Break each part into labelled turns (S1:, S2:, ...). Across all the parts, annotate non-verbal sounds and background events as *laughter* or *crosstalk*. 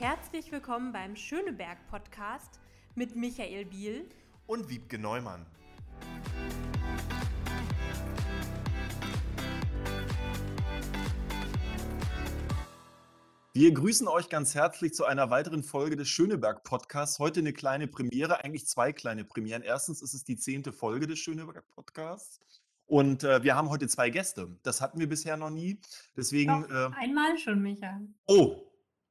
S1: Herzlich willkommen beim Schöneberg Podcast mit Michael Biel
S2: und Wiebke Neumann. Wir grüßen euch ganz herzlich zu einer weiteren Folge des Schöneberg Podcasts. Heute eine kleine Premiere, eigentlich zwei kleine Premieren. Erstens ist es die zehnte Folge des Schöneberg Podcasts. Und äh, wir haben heute zwei Gäste. Das hatten wir bisher noch nie. Deswegen.
S1: Doch, äh, einmal schon, Micha.
S2: Oh,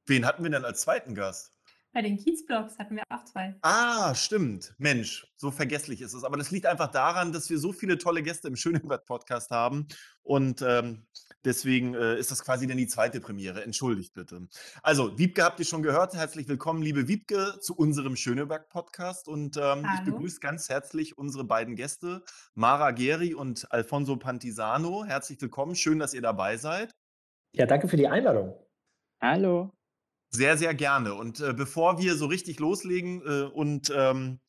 S2: wen hatten wir denn als zweiten Gast?
S1: Bei den Kiezblogs hatten wir auch zwei.
S2: Ah, stimmt. Mensch, so vergesslich ist es. Aber das liegt einfach daran, dass wir so viele tolle Gäste im Schönenbad-Podcast haben. Und ähm, deswegen äh, ist das quasi dann die zweite Premiere. Entschuldigt bitte. Also, Wiebke habt ihr schon gehört. Herzlich willkommen, liebe Wiebke, zu unserem Schöneberg-Podcast. Und ähm, ich begrüße ganz herzlich unsere beiden Gäste, Mara Geri und Alfonso Pantisano. Herzlich willkommen. Schön, dass ihr dabei seid.
S3: Ja, danke für die Einladung.
S4: Hallo.
S2: Sehr, sehr gerne. Und äh, bevor wir so richtig loslegen äh, und ähm,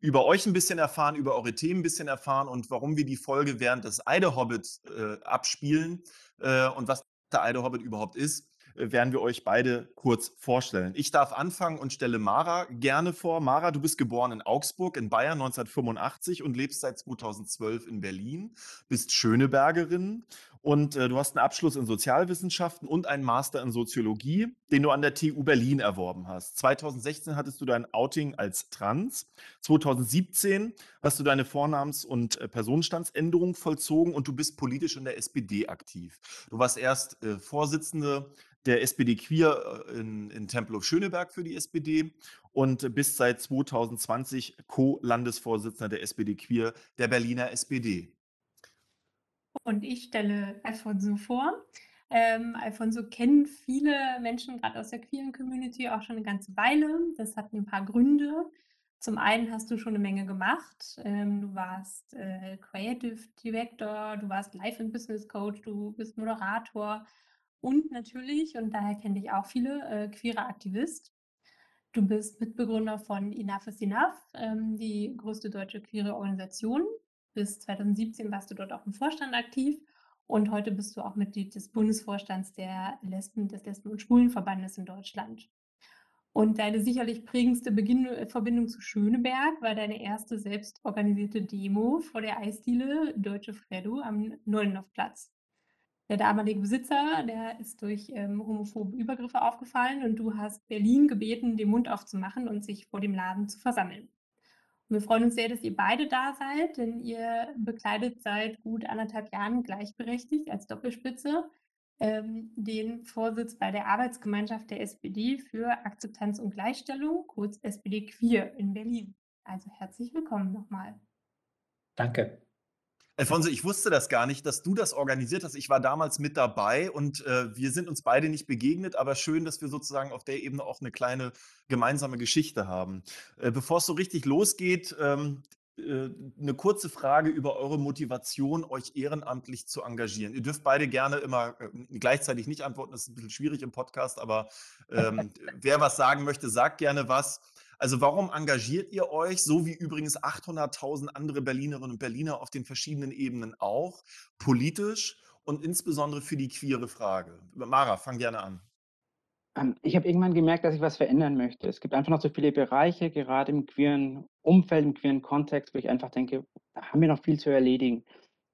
S2: über euch ein bisschen erfahren, über eure Themen ein bisschen erfahren und warum wir die Folge während des Eide Hobbit äh, abspielen äh, und was der Eide Hobbit überhaupt ist, äh, werden wir euch beide kurz vorstellen. Ich darf anfangen und stelle Mara gerne vor. Mara, du bist geboren in Augsburg in Bayern 1985 und lebst seit 2012 in Berlin, bist Schönebergerin und äh, du hast einen Abschluss in Sozialwissenschaften und einen Master in Soziologie, den du an der TU Berlin erworben hast. 2016 hattest du dein Outing als trans. 2017 hast du deine Vornamens- und äh, Personenstandsänderung vollzogen und du bist politisch in der SPD aktiv. Du warst erst äh, Vorsitzende der SPD Queer äh, in, in Tempelhof Schöneberg für die SPD und bist seit 2020 Co-Landesvorsitzender der SPD Queer der Berliner SPD.
S1: Und ich stelle Alfonso vor. Ähm, Alfonso kennen viele Menschen, gerade aus der queeren Community, auch schon eine ganze Weile. Das hat ein paar Gründe. Zum einen hast du schon eine Menge gemacht. Ähm, du warst äh, Creative Director, du warst Life and Business Coach, du bist Moderator und natürlich, und daher kenne ich auch viele, äh, queerer Aktivist. Du bist Mitbegründer von Enough is Enough, ähm, die größte deutsche queere Organisation. Bis 2017 warst du dort auch im Vorstand aktiv und heute bist du auch Mitglied des Bundesvorstands der Lesben, des Lesben- und Schwulenverbandes in Deutschland. Und deine sicherlich prägendste Beginn Verbindung zu Schöneberg war deine erste selbst organisierte Demo vor der Eisdiele Deutsche Freddo am Neuendorfplatz. Der damalige Besitzer, der ist durch ähm, homophobe Übergriffe aufgefallen und du hast Berlin gebeten, den Mund aufzumachen und sich vor dem Laden zu versammeln. Wir freuen uns sehr, dass ihr beide da seid, denn ihr bekleidet seit gut anderthalb Jahren gleichberechtigt als Doppelspitze ähm, den Vorsitz bei der Arbeitsgemeinschaft der SPD für Akzeptanz und Gleichstellung, kurz SPD Queer in Berlin. Also herzlich willkommen nochmal.
S3: Danke.
S2: Alfonso, ich wusste das gar nicht, dass du das organisiert hast. Ich war damals mit dabei und äh, wir sind uns beide nicht begegnet, aber schön, dass wir sozusagen auf der Ebene auch eine kleine gemeinsame Geschichte haben. Äh, Bevor es so richtig losgeht, ähm, äh, eine kurze Frage über eure Motivation, euch ehrenamtlich zu engagieren. Ihr dürft beide gerne immer äh, gleichzeitig nicht antworten, das ist ein bisschen schwierig im Podcast, aber ähm, *laughs* wer was sagen möchte, sagt gerne was. Also warum engagiert ihr euch, so wie übrigens 800.000 andere Berlinerinnen und Berliner auf den verschiedenen Ebenen auch, politisch und insbesondere für die queere Frage? Mara, fang gerne an.
S4: Ähm, ich habe irgendwann gemerkt, dass ich was verändern möchte. Es gibt einfach noch so viele Bereiche, gerade im queeren Umfeld, im queeren Kontext, wo ich einfach denke, da haben wir noch viel zu erledigen.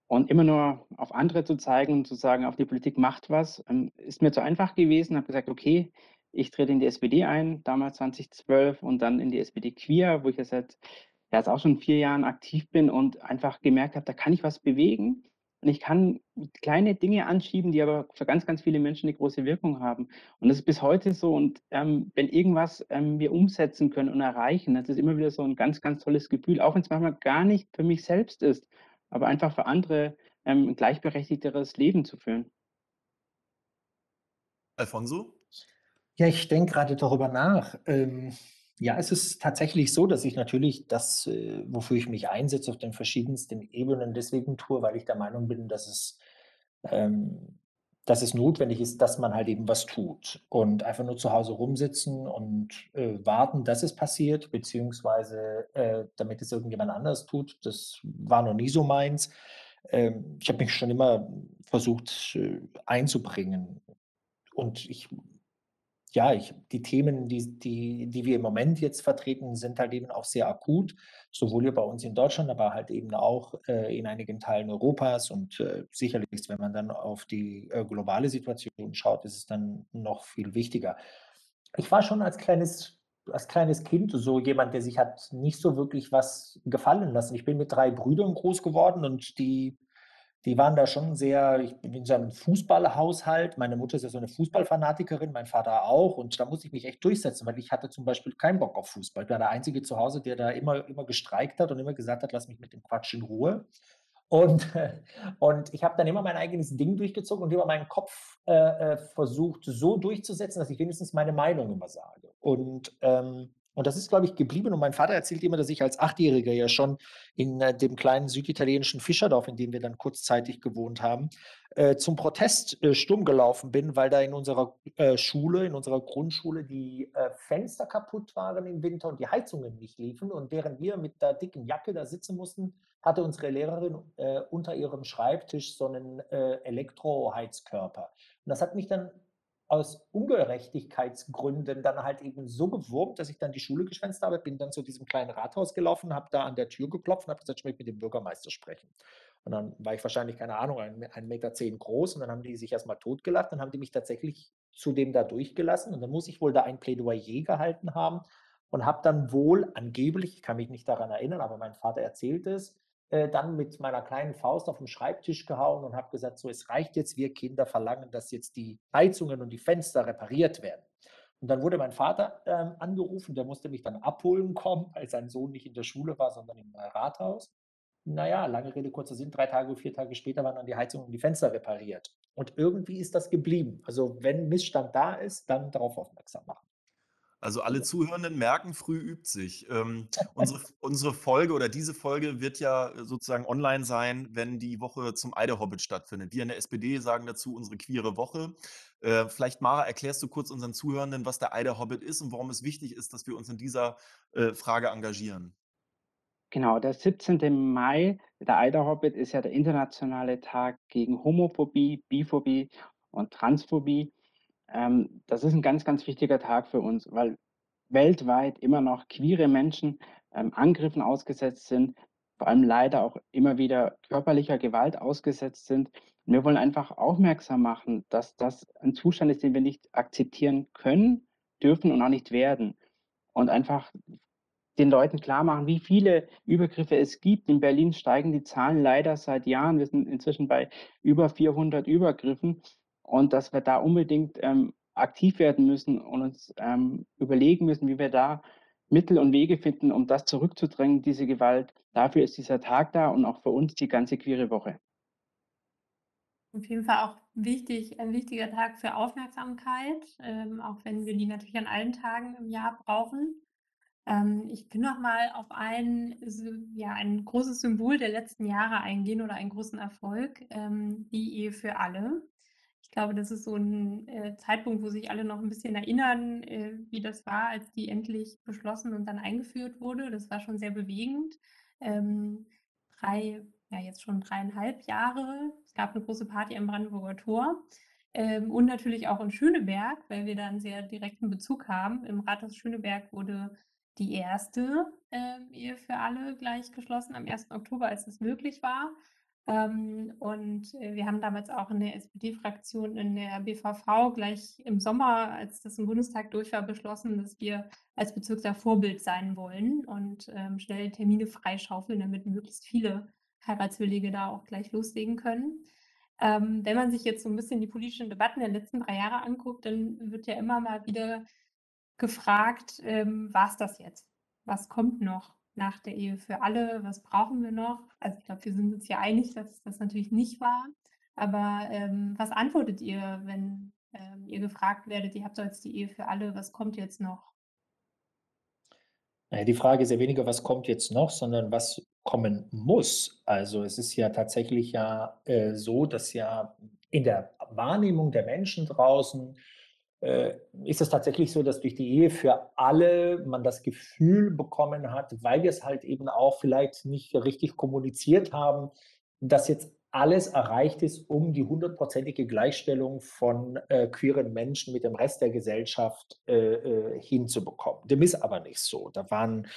S4: Und immer nur auf andere zu zeigen und zu sagen, auch die Politik macht was, ähm, ist mir zu einfach gewesen. Ich habe gesagt, okay, ich trete in die SPD ein, damals 2012, und dann in die SPD Queer, wo ich jetzt seit ja, jetzt auch schon vier Jahren aktiv bin und einfach gemerkt habe, da kann ich was bewegen. Und ich kann kleine Dinge anschieben, die aber für ganz, ganz viele Menschen eine große Wirkung haben. Und das ist bis heute so. Und ähm, wenn irgendwas ähm, wir umsetzen können und erreichen, das ist immer wieder so ein ganz, ganz tolles Gefühl, auch wenn es manchmal gar nicht für mich selbst ist, aber einfach für andere ähm, ein gleichberechtigteres Leben zu führen.
S2: Alfonso?
S3: Ja, ich denke gerade darüber nach. Ähm, ja, es ist tatsächlich so, dass ich natürlich das, äh, wofür ich mich einsetze, auf den verschiedensten Ebenen deswegen tue, weil ich der Meinung bin, dass es, ähm, dass es notwendig ist, dass man halt eben was tut. Und einfach nur zu Hause rumsitzen und äh, warten, dass es passiert, beziehungsweise äh, damit es irgendjemand anders tut, das war noch nie so meins. Ähm, ich habe mich schon immer versucht äh, einzubringen. Und ich ja, ich, die Themen, die, die, die wir im Moment jetzt vertreten, sind halt eben auch sehr akut, sowohl hier bei uns in Deutschland, aber halt eben auch äh, in einigen Teilen Europas. Und äh, sicherlich, wenn man dann auf die äh, globale Situation schaut, ist es dann noch viel wichtiger. Ich war schon als kleines, als kleines Kind so jemand, der sich hat nicht so wirklich was gefallen lassen. Ich bin mit drei Brüdern groß geworden und die die waren da schon sehr, ich bin in so einem Fußballhaushalt. Meine Mutter ist ja so eine Fußballfanatikerin, mein Vater auch. Und da musste ich mich echt durchsetzen, weil ich hatte zum Beispiel keinen Bock auf Fußball. Ich war der Einzige zu Hause, der da immer, immer gestreikt hat und immer gesagt hat, lass mich mit dem Quatsch in Ruhe. Und, *laughs* und ich habe dann immer mein eigenes Ding durchgezogen und immer meinen Kopf äh, äh, versucht, so durchzusetzen, dass ich wenigstens meine Meinung immer sage. Und ähm, und das ist, glaube ich, geblieben. Und mein Vater erzählt immer, dass ich als Achtjähriger ja schon in äh, dem kleinen süditalienischen Fischerdorf, in dem wir dann kurzzeitig gewohnt haben, äh, zum Protest äh, stumm gelaufen bin, weil da in unserer äh, Schule, in unserer Grundschule, die äh, Fenster kaputt waren im Winter und die Heizungen nicht liefen. Und während wir mit der dicken Jacke da sitzen mussten, hatte unsere Lehrerin äh, unter ihrem Schreibtisch so einen Elektroheizkörper. Und das hat mich dann aus Ungerechtigkeitsgründen dann halt eben so gewurmt, dass ich dann die Schule geschwänzt habe, bin dann zu diesem kleinen Rathaus gelaufen, habe da an der Tür geklopft und habe gesagt, ich möchte mit dem Bürgermeister sprechen. Und dann war ich wahrscheinlich, keine Ahnung, 1,10 Meter zehn groß und dann haben die sich erstmal totgelacht, dann haben die mich tatsächlich zu dem da durchgelassen und dann muss ich wohl da ein Plädoyer gehalten haben und habe dann wohl angeblich, ich kann mich nicht daran erinnern, aber mein Vater erzählt es, äh, dann mit meiner kleinen Faust auf den Schreibtisch gehauen und habe gesagt, so, es reicht jetzt, wir Kinder verlangen, dass jetzt die Heizungen und die Fenster repariert werden. Und dann wurde mein Vater ähm, angerufen, der musste mich dann abholen kommen, weil sein Sohn nicht in der Schule war, sondern im Rathaus. Naja, lange Rede, kurzer Sinn, drei Tage, vier Tage später waren dann die Heizungen und die Fenster repariert. Und irgendwie ist das geblieben. Also wenn Missstand da ist, dann darauf aufmerksam machen.
S2: Also alle Zuhörenden merken, früh übt sich. Ähm, *laughs* unsere, unsere Folge oder diese Folge wird ja sozusagen online sein, wenn die Woche zum Eidehobbit stattfindet. Wir in der SPD sagen dazu unsere queere Woche. Äh, vielleicht, Mara, erklärst du kurz unseren Zuhörenden, was der Eidehobbit ist und warum es wichtig ist, dass wir uns in dieser äh, Frage engagieren.
S4: Genau, der 17. Mai, der Eiderhobbit, ist ja der internationale Tag gegen Homophobie, Biphobie und Transphobie. Ähm, das ist ein ganz, ganz wichtiger Tag für uns, weil weltweit immer noch queere Menschen ähm, Angriffen ausgesetzt sind, vor allem leider auch immer wieder körperlicher Gewalt ausgesetzt sind. Und wir wollen einfach aufmerksam machen, dass das ein Zustand ist, den wir nicht akzeptieren können, dürfen und auch nicht werden. Und einfach den Leuten klar machen, wie viele Übergriffe es gibt. In Berlin steigen die Zahlen leider seit Jahren. Wir sind inzwischen bei über 400 Übergriffen und dass wir da unbedingt ähm, aktiv werden müssen und uns ähm, überlegen müssen, wie wir da Mittel und Wege finden, um das zurückzudrängen, diese Gewalt. Dafür ist dieser Tag da und auch für uns die ganze queere Woche.
S1: Auf jeden Fall auch wichtig, ein wichtiger Tag für Aufmerksamkeit, ähm, auch wenn wir die natürlich an allen Tagen im Jahr brauchen. Ähm, ich will noch mal auf ein, ja, ein großes Symbol der letzten Jahre eingehen oder einen großen Erfolg, ähm, die Ehe für alle. Ich glaube, das ist so ein äh, Zeitpunkt, wo sich alle noch ein bisschen erinnern, äh, wie das war, als die endlich beschlossen und dann eingeführt wurde. Das war schon sehr bewegend. Ähm, 3 ja, jetzt schon dreieinhalb Jahre. Es gab eine große Party am Brandenburger Tor. Ähm, und natürlich auch in Schöneberg, weil wir da einen sehr direkten Bezug haben. Im Rathaus Schöneberg wurde die erste ähm, Ehe für alle gleich geschlossen am 1. Oktober, als das möglich war. Ähm, und äh, wir haben damals auch in der SPD-Fraktion in der BVV gleich im Sommer, als das im Bundestag durch war, beschlossen, dass wir als Bezirk da Vorbild sein wollen und ähm, schnell Termine freischaufeln, damit möglichst viele Heiratswillige da auch gleich loslegen können. Ähm, wenn man sich jetzt so ein bisschen die politischen Debatten der letzten drei Jahre anguckt, dann wird ja immer mal wieder gefragt, ähm, war es das jetzt? Was kommt noch? Nach der Ehe für alle, was brauchen wir noch? Also ich glaube, wir sind uns ja einig, dass das natürlich nicht war. Aber ähm, was antwortet ihr, wenn ähm, ihr gefragt werdet, ihr habt jetzt die Ehe für alle, was kommt jetzt noch?
S3: Naja, die Frage ist ja weniger, was kommt jetzt noch, sondern was kommen muss. Also es ist ja tatsächlich ja äh, so, dass ja in der Wahrnehmung der Menschen draußen ist es tatsächlich so, dass durch die Ehe für alle man das Gefühl bekommen hat, weil wir es halt eben auch vielleicht nicht richtig kommuniziert haben, dass jetzt alles erreicht ist, um die hundertprozentige Gleichstellung von äh, queeren Menschen mit dem Rest der Gesellschaft äh, äh, hinzubekommen. Dem ist aber nicht so. Da waren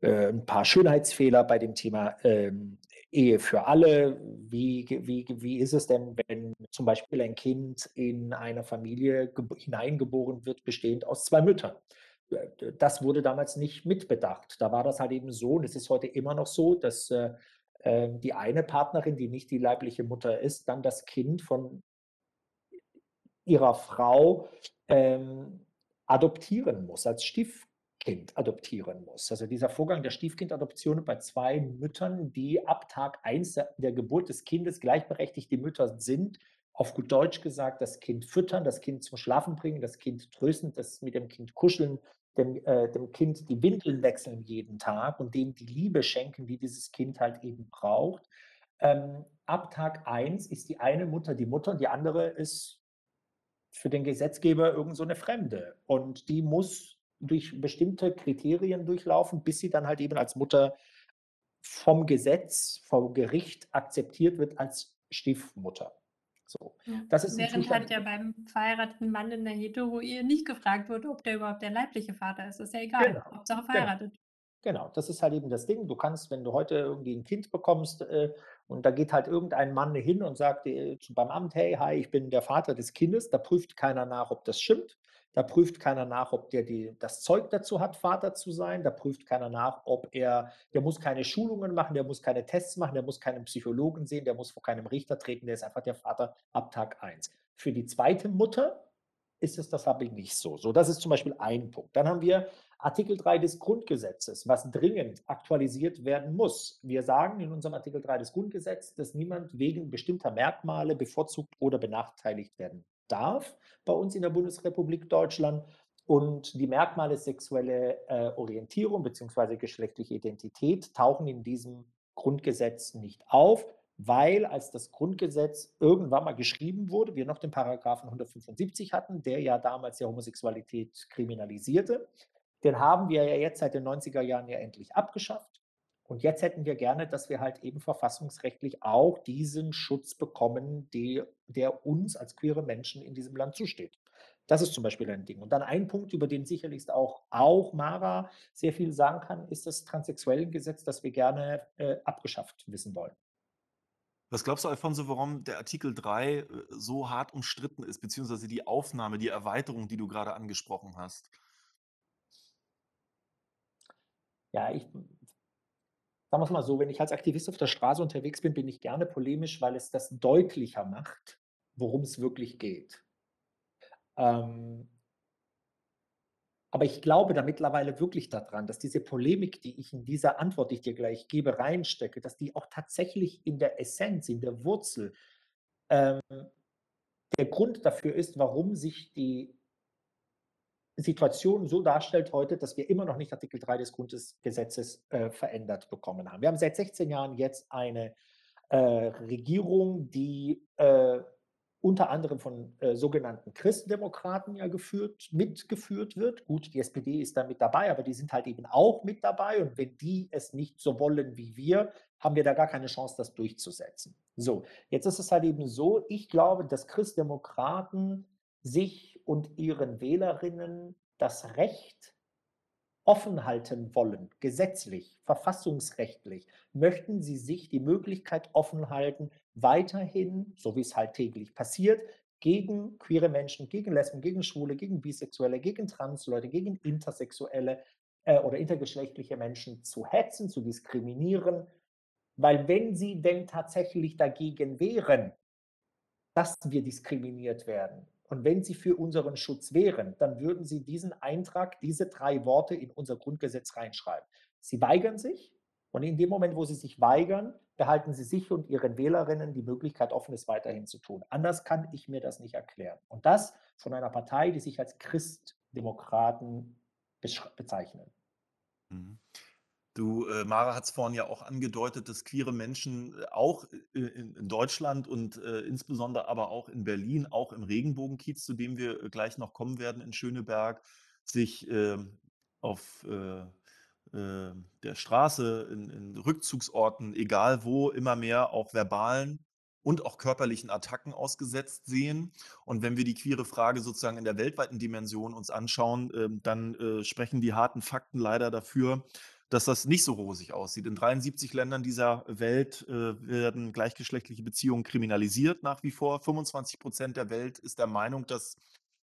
S3: äh, ein paar Schönheitsfehler bei dem Thema ähm, Ehe für alle. Wie, wie, wie ist es denn, wenn zum Beispiel ein Kind in einer Familie hineingeboren wird, bestehend aus zwei Müttern? Äh, das wurde damals nicht mitbedacht. Da war das halt eben so, und es ist heute immer noch so, dass äh, ähm, die eine Partnerin, die nicht die leibliche Mutter ist, dann das Kind von ihrer Frau ähm, adoptieren muss, als Stiefkind adoptieren muss. Also dieser Vorgang der Stiefkindadoption bei zwei Müttern, die ab Tag 1 der Geburt des Kindes gleichberechtigte Mütter sind, auf gut Deutsch gesagt, das Kind füttern, das Kind zum Schlafen bringen, das Kind trösten, das mit dem Kind kuscheln, dem, äh, dem Kind die Windeln wechseln jeden Tag und dem die Liebe schenken, die dieses Kind halt eben braucht. Ähm, ab Tag 1 ist die eine Mutter die Mutter und die andere ist für den Gesetzgeber irgend so eine Fremde. Und die muss durch bestimmte Kriterien durchlaufen, bis sie dann halt eben als Mutter vom Gesetz, vom Gericht akzeptiert wird als Stiefmutter. So.
S1: Das ist Während halt ja beim verheirateten Mann in der Hetero-Ehe nicht gefragt wird, ob der überhaupt der leibliche Vater ist. Das ist ja egal. Genau. Hauptsache
S3: genau.
S1: verheiratet.
S3: Genau. genau. das ist halt eben das Ding. Du kannst, wenn du heute irgendwie ein Kind bekommst äh, und da geht halt irgendein Mann hin und sagt äh, beim Amt, hey, hi, ich bin der Vater des Kindes, da prüft keiner nach, ob das stimmt. Da prüft keiner nach, ob der die, das Zeug dazu hat, Vater zu sein. Da prüft keiner nach, ob er, der muss keine Schulungen machen, der muss keine Tests machen, der muss keinen Psychologen sehen, der muss vor keinem Richter treten, der ist einfach der Vater ab Tag 1. Für die zweite Mutter ist es das aber nicht so. So, das ist zum Beispiel ein Punkt. Dann haben wir Artikel 3 des Grundgesetzes, was dringend aktualisiert werden muss. Wir sagen in unserem Artikel 3 des Grundgesetzes, dass niemand wegen bestimmter Merkmale bevorzugt oder benachteiligt werden darf bei uns in der Bundesrepublik Deutschland. Und die Merkmale sexuelle äh, Orientierung bzw. geschlechtliche Identität tauchen in diesem Grundgesetz nicht auf, weil als das Grundgesetz irgendwann mal geschrieben wurde, wir noch den Paragraphen 175 hatten, der ja damals die Homosexualität kriminalisierte. Den haben wir ja jetzt seit den 90er Jahren ja endlich abgeschafft. Und jetzt hätten wir gerne, dass wir halt eben verfassungsrechtlich auch diesen Schutz bekommen, die, der uns als queere Menschen in diesem Land zusteht. Das ist zum Beispiel ein Ding. Und dann ein Punkt, über den sicherlich auch, auch Mara sehr viel sagen kann, ist das Transsexuellengesetz, das wir gerne äh, abgeschafft wissen wollen.
S2: Was glaubst du, Alfonso, warum der Artikel 3 äh, so hart umstritten ist, beziehungsweise die Aufnahme, die Erweiterung, die du gerade angesprochen hast?
S3: Ja, ich sagen wir es mal so, wenn ich als Aktivist auf der Straße unterwegs bin, bin ich gerne polemisch, weil es das deutlicher macht, worum es wirklich geht. Ähm, aber ich glaube da mittlerweile wirklich daran, dass diese Polemik, die ich in dieser Antwort, die ich dir gleich gebe, reinstecke, dass die auch tatsächlich in der Essenz, in der Wurzel ähm, der Grund dafür ist, warum sich die Situation so darstellt heute, dass wir immer noch nicht Artikel 3 des Grundgesetzes äh, verändert bekommen haben. Wir haben seit 16 Jahren jetzt eine äh, Regierung, die äh, unter anderem von äh, sogenannten Christendemokraten ja geführt, mitgeführt wird. Gut, die SPD ist da mit dabei, aber die sind halt eben auch mit dabei. Und wenn die es nicht so wollen wie wir, haben wir da gar keine Chance, das durchzusetzen. So, jetzt ist es halt eben so, ich glaube, dass Christdemokraten sich und ihren Wählerinnen das Recht offen halten wollen, gesetzlich, verfassungsrechtlich, möchten sie sich die Möglichkeit offen halten, weiterhin, so wie es halt täglich passiert, gegen queere Menschen, gegen Lesben, gegen Schwule, gegen Bisexuelle, gegen Transleute, gegen Intersexuelle äh, oder intergeschlechtliche Menschen zu hetzen, zu diskriminieren. Weil wenn sie denn tatsächlich dagegen wären, dass wir diskriminiert werden, und wenn sie für unseren Schutz wären, dann würden sie diesen Eintrag, diese drei Worte in unser Grundgesetz reinschreiben. Sie weigern sich und in dem Moment, wo sie sich weigern, behalten sie sich und ihren Wählerinnen die Möglichkeit, offenes weiterhin zu tun. Anders kann ich mir das nicht erklären. Und das von einer Partei, die sich als Christdemokraten bezeichnen.
S2: Mhm. Du, äh, Mara hat es vorhin ja auch angedeutet, dass queere Menschen äh, auch äh, in, Deutschland und äh, insbesondere aber auch in Berlin, auch im Regenbogenkiez, zu dem wir äh, gleich noch kommen werden in Schöneberg, sich ähm, auf äh, der Straße, in, in Rückzugsorten, egal wo, immer mehr auch verbalen und auch körperlichen Attacken ausgesetzt sehen. Und wenn wir die queere Frage sozusagen in der weltweiten Dimension uns anschauen, ähm, dann sprechen die harten Fakten leider dafür, dass das nicht so rosig aussieht. In 73 Ländern dieser Welt äh, werden gleichgeschlechtliche Beziehungen kriminalisiert nach wie vor. 25 Prozent der Welt ist der Meinung, dass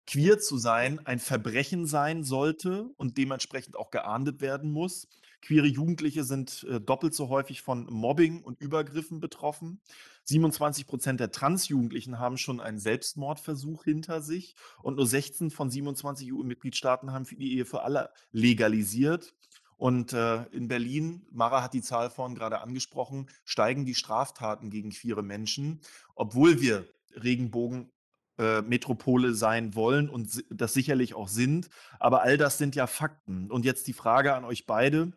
S2: queer zu sein ein Verbrechen sein sollte und dementsprechend auch geahndet werden muss. Queere Jugendliche sind äh, doppelt so häufig von Mobbing und Übergriffen betroffen. 27 Prozent der Transjugendlichen haben schon einen Selbstmordversuch hinter sich und nur 16 von 27 EU-Mitgliedstaaten haben die Ehe für alle legalisiert. Und äh, in Berlin, Mara hat die Zahl vorhin gerade angesprochen, steigen die Straftaten gegen queere Menschen, obwohl wir Regenbogen äh, Metropole sein wollen und das sicherlich auch sind. Aber all das sind ja Fakten. Und jetzt die Frage an euch beide.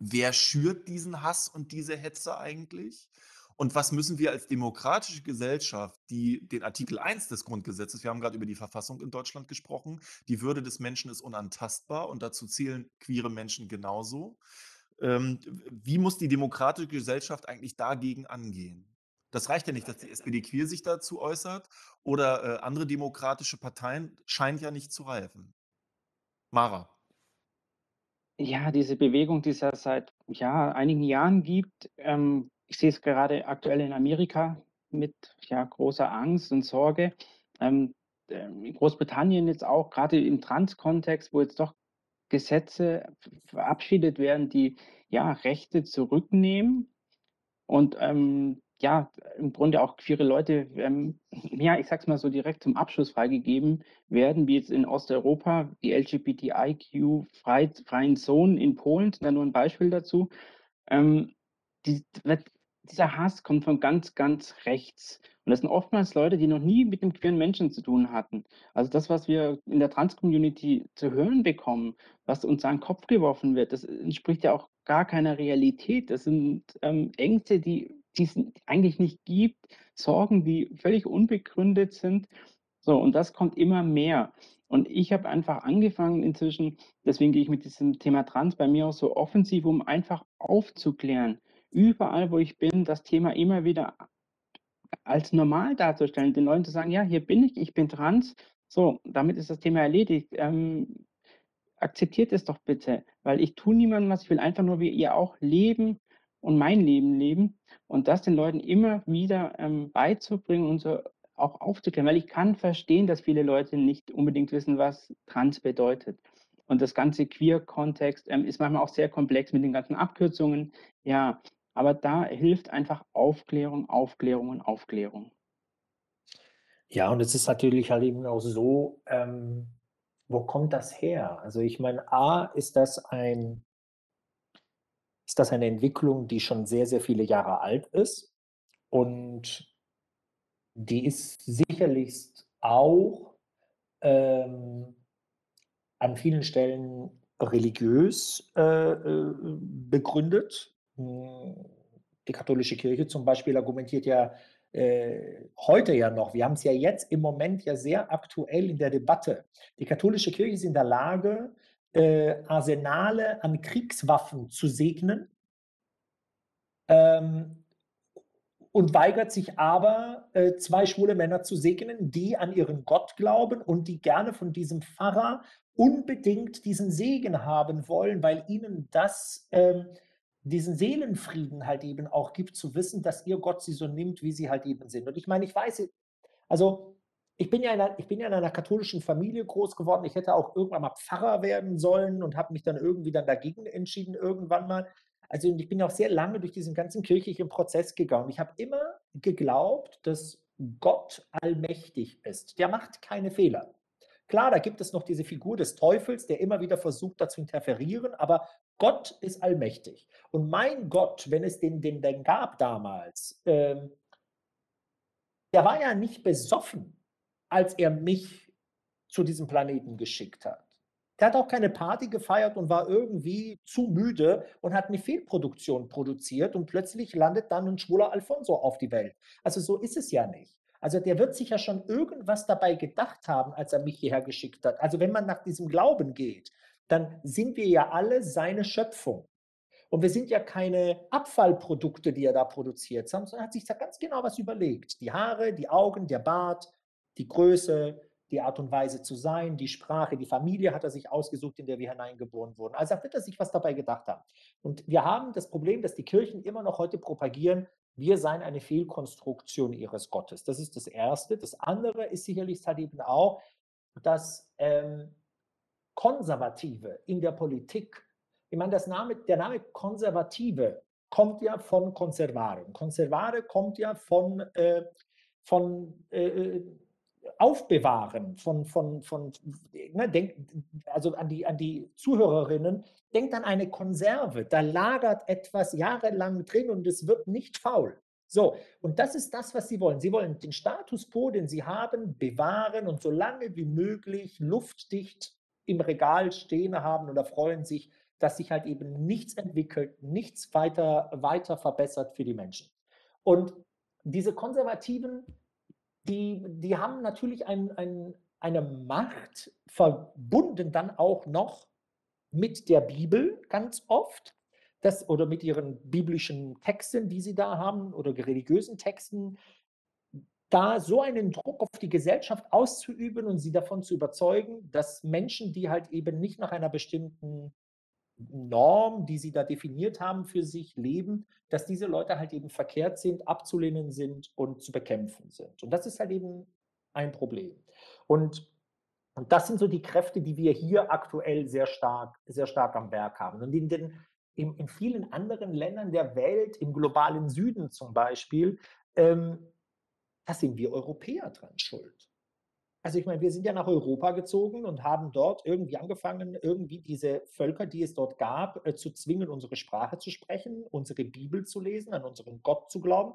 S2: Wer schürt diesen Hass und diese Hetze eigentlich? Und was müssen wir als demokratische Gesellschaft, die den Artikel 1 des Grundgesetzes, wir haben gerade über die Verfassung in Deutschland gesprochen, die Würde des Menschen ist unantastbar und dazu zählen queere Menschen genauso. Ähm, wie muss die demokratische Gesellschaft eigentlich dagegen angehen? Das reicht ja nicht, dass die SPD queer sich dazu äußert oder äh, andere demokratische Parteien scheint ja nicht zu reifen. Mara.
S4: Ja, diese Bewegung, die es ja seit ja, einigen Jahren gibt, ähm, ich sehe es gerade aktuell in Amerika mit ja, großer Angst und Sorge. Ähm, ähm in Großbritannien jetzt auch, gerade im Trans-Kontext, wo jetzt doch Gesetze verabschiedet werden, die ja Rechte zurücknehmen und ähm, ja, im Grunde auch queere Leute, ähm, ja, ich sag's mal so direkt zum Abschluss freigegeben werden, wie jetzt in Osteuropa, die LGBTIQ-freien Zonen in Polen, sind da nur ein Beispiel dazu. Ähm, die, dieser Hass kommt von ganz, ganz rechts. Und das sind oftmals Leute, die noch nie mit dem queeren Menschen zu tun hatten. Also das, was wir in der Trans-Community zu hören bekommen, was uns an den Kopf geworfen wird, das entspricht ja auch gar keiner Realität. Das sind ähm, Ängste, die die es eigentlich nicht gibt, Sorgen, die völlig unbegründet sind. So, und das kommt immer mehr. Und ich habe einfach angefangen inzwischen, deswegen gehe ich mit diesem Thema Trans bei mir auch so offensiv, um einfach aufzuklären, überall, wo ich bin, das Thema immer wieder als normal darzustellen, den Leuten zu sagen, ja, hier bin ich, ich bin trans. So, damit ist das Thema erledigt. Ähm, akzeptiert es doch bitte, weil ich tue niemandem was, ich will einfach nur wie ihr auch leben und mein Leben leben und das den Leuten immer wieder ähm, beizubringen und so auch aufzuklären, weil ich kann verstehen, dass viele Leute nicht unbedingt wissen, was trans bedeutet. Und das ganze Queer-Kontext ähm, ist manchmal auch sehr komplex mit den ganzen Abkürzungen. Ja, aber da hilft einfach Aufklärung, Aufklärung und Aufklärung.
S3: Ja, und es ist natürlich halt eben auch so, ähm, wo kommt das her? Also ich meine, A, ist das ein ist das eine Entwicklung, die schon sehr, sehr viele Jahre alt ist und die ist sicherlich auch ähm, an vielen Stellen religiös äh, äh begründet. Die katholische Kirche zum Beispiel argumentiert ja äh, heute ja noch, wir haben es ja jetzt im Moment ja sehr aktuell in der Debatte. Die katholische Kirche ist in der Lage, äh, Arsenale an Kriegswaffen zu segnen ähm, und weigert sich aber, äh, zwei schwule Männer zu segnen, die an ihren Gott glauben und die gerne von diesem Pfarrer unbedingt diesen Segen haben wollen, weil ihnen das ähm, diesen Seelenfrieden halt eben auch gibt, zu wissen, dass ihr Gott sie so nimmt, wie sie halt eben sind. Und ich meine, ich weiß, also ich bin, ja in einer, ich bin ja in einer katholischen Familie groß geworden. Ich hätte auch irgendwann mal Pfarrer werden sollen und habe mich dann irgendwie dann dagegen entschieden, irgendwann mal. Also ich bin auch sehr lange durch diesen ganzen kirchlichen Prozess gegangen. Ich habe immer geglaubt, dass Gott allmächtig ist. Der macht keine Fehler. Klar, da gibt es noch diese Figur des Teufels, der immer wieder versucht, da zu interferieren, aber Gott ist allmächtig. Und mein Gott, wenn es den, den, gab damals, ähm, der war ja nicht besoffen als er mich zu diesem Planeten geschickt hat. Der hat auch keine Party gefeiert und war irgendwie zu müde und hat eine Fehlproduktion produziert und plötzlich landet dann ein schwuler Alfonso auf die Welt. Also so ist es ja nicht. Also der wird sich ja schon irgendwas dabei gedacht haben, als er mich hierher geschickt hat. Also wenn man nach diesem Glauben geht, dann sind wir ja alle seine Schöpfung. Und wir sind ja keine Abfallprodukte, die er da produziert, sondern er hat sich da ganz genau was überlegt. Die Haare, die Augen, der Bart, die Größe, die Art und Weise zu sein, die Sprache, die Familie hat er sich ausgesucht, in der wir hineingeboren wurden. Also wird er sich was dabei gedacht haben. Und wir haben das Problem, dass die Kirchen immer noch heute propagieren, wir seien eine Fehlkonstruktion ihres Gottes. Das ist das Erste. Das andere ist sicherlich halt eben auch, dass ähm, Konservative in der Politik, ich meine, Name, der Name Konservative kommt ja von Conservare. Conservare kommt ja von, äh, von äh, Aufbewahren, von, von, von ne, denk, also an die, an die Zuhörerinnen, denkt an eine Konserve, da lagert etwas jahrelang drin und es wird nicht faul. So, und das ist das, was sie wollen. Sie wollen den Status quo, den sie haben, bewahren und so lange wie möglich luftdicht im Regal stehen haben oder freuen sich, dass sich halt eben nichts entwickelt, nichts weiter, weiter verbessert für die Menschen. Und diese Konservativen, die, die haben natürlich ein, ein, eine Macht verbunden dann auch noch mit der Bibel ganz oft das, oder mit ihren biblischen Texten, die sie da haben oder religiösen Texten, da so einen Druck auf die Gesellschaft auszuüben und sie davon zu überzeugen, dass Menschen, die halt eben nicht nach einer bestimmten Norm, die sie da definiert haben für sich, leben, dass diese Leute halt eben verkehrt sind, abzulehnen sind und zu bekämpfen sind. Und das ist halt eben ein Problem. Und, und das sind so die Kräfte, die wir hier aktuell sehr stark, sehr stark am Werk haben. Und in, den, in, in vielen anderen Ländern der Welt, im globalen Süden zum Beispiel, ähm, da sind wir Europäer dran schuld. Also ich meine, wir sind ja nach Europa gezogen und haben dort irgendwie angefangen, irgendwie diese Völker, die es dort gab, äh, zu zwingen, unsere Sprache zu sprechen, unsere Bibel zu lesen, an unseren Gott zu glauben.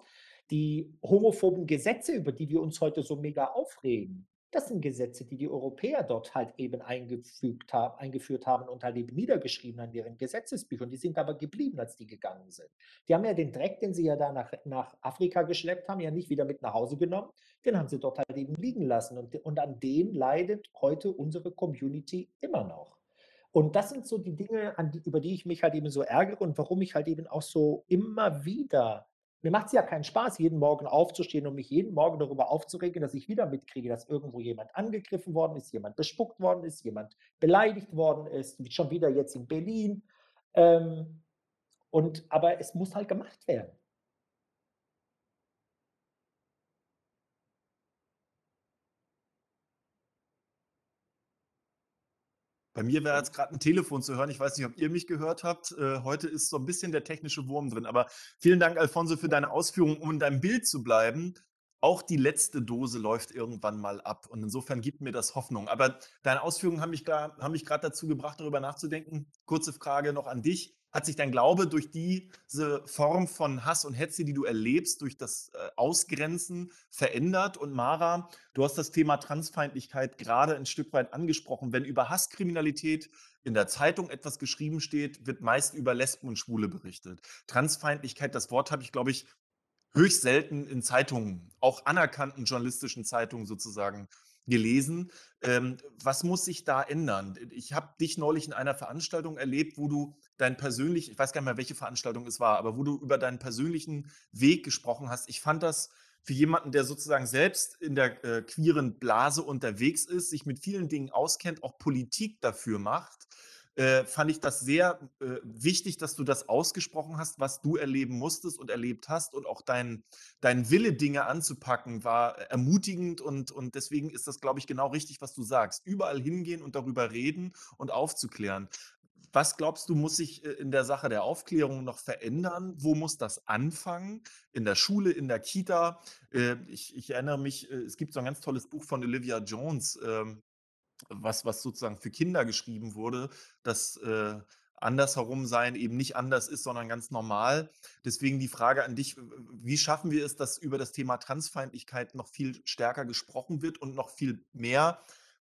S3: Die homophoben Gesetze, über die wir uns heute so mega aufregen, das sind Gesetze, die die Europäer dort halt eben eingefügt haben, eingeführt haben und halt eben niedergeschrieben an ihren Gesetzesbüchern. Die sind aber geblieben, als die gegangen sind. Die haben ja den Dreck, den sie ja da nach, nach Afrika geschleppt haben, ja nicht wieder mit nach Hause genommen. Den haben sie dort halt eben liegen lassen. Und, und an dem leidet heute unsere Community immer noch. Und das sind so die Dinge, die, über die ich mich halt eben so ärgere und warum ich halt eben auch so immer wieder mir macht es ja keinen Spaß, jeden Morgen aufzustehen und mich jeden Morgen darüber aufzuregen, dass ich wieder mitkriege, dass irgendwo jemand angegriffen worden ist, jemand bespuckt worden ist, jemand beleidigt worden ist, schon wieder jetzt in Berlin. Ähm, und, aber es muss halt gemacht werden.
S2: Bei mir wäre jetzt gerade ein Telefon zu hören. Ich weiß nicht, ob ihr mich gehört habt. Äh, heute ist so ein bisschen der technische Wurm drin. Aber vielen Dank, Alfonso, für deine Ausführungen. Um in deinem Bild zu bleiben, auch die letzte Dose läuft irgendwann mal ab. Und insofern gibt mir das Hoffnung. Aber deine Ausführungen haben mich, haben mich gerade dazu gebracht, darüber nachzudenken. Kurze Frage noch an dich. Hat sich dein Glaube durch diese Form von Hass und Hetze, die du erlebst, durch das äh, Ausgrenzen verändert? Und Mara, du hast das Thema Transfeindlichkeit gerade ein Stück weit angesprochen. Wenn über Hasskriminalität in der Zeitung etwas geschrieben steht, wird meist über Lesben und Schwule berichtet. Transfeindlichkeit, das Wort habe ich, glaube ich, höchst selten in Zeitungen, auch anerkannten journalistischen Zeitungen sozusagen gelesen. Ähm, was muss sich da ändern? Ich habe dich neulich in einer Veranstaltung erlebt, wo du dein persönlich, ich weiß gar nicht mehr, welche Veranstaltung es war, aber wo du über deinen persönlichen Weg gesprochen hast. Ich fand das für jemanden, der sozusagen selbst in der äh, queeren Blase unterwegs ist, sich mit vielen Dingen auskennt, auch Politik dafür macht, äh, fand ich das sehr äh, wichtig, dass du das ausgesprochen hast, was du erleben musstest und erlebt hast. Und auch dein, dein Wille, Dinge anzupacken, war ermutigend. Und, und deswegen ist das, glaube ich, genau richtig, was du sagst. Überall hingehen und darüber reden und aufzuklären. Was glaubst du, muss sich äh, in der Sache der Aufklärung noch verändern? Wo muss das anfangen? In der Schule, in der Kita? Äh, ich, ich erinnere mich, es gibt so ein ganz tolles Buch von Olivia Jones, ähm, was, was sozusagen für Kinder geschrieben wurde, dass äh, andersherum sein eben nicht anders ist, sondern ganz normal. Deswegen die Frage an dich, wie schaffen wir es, dass über das Thema Transfeindlichkeit noch viel stärker gesprochen wird und noch viel mehr?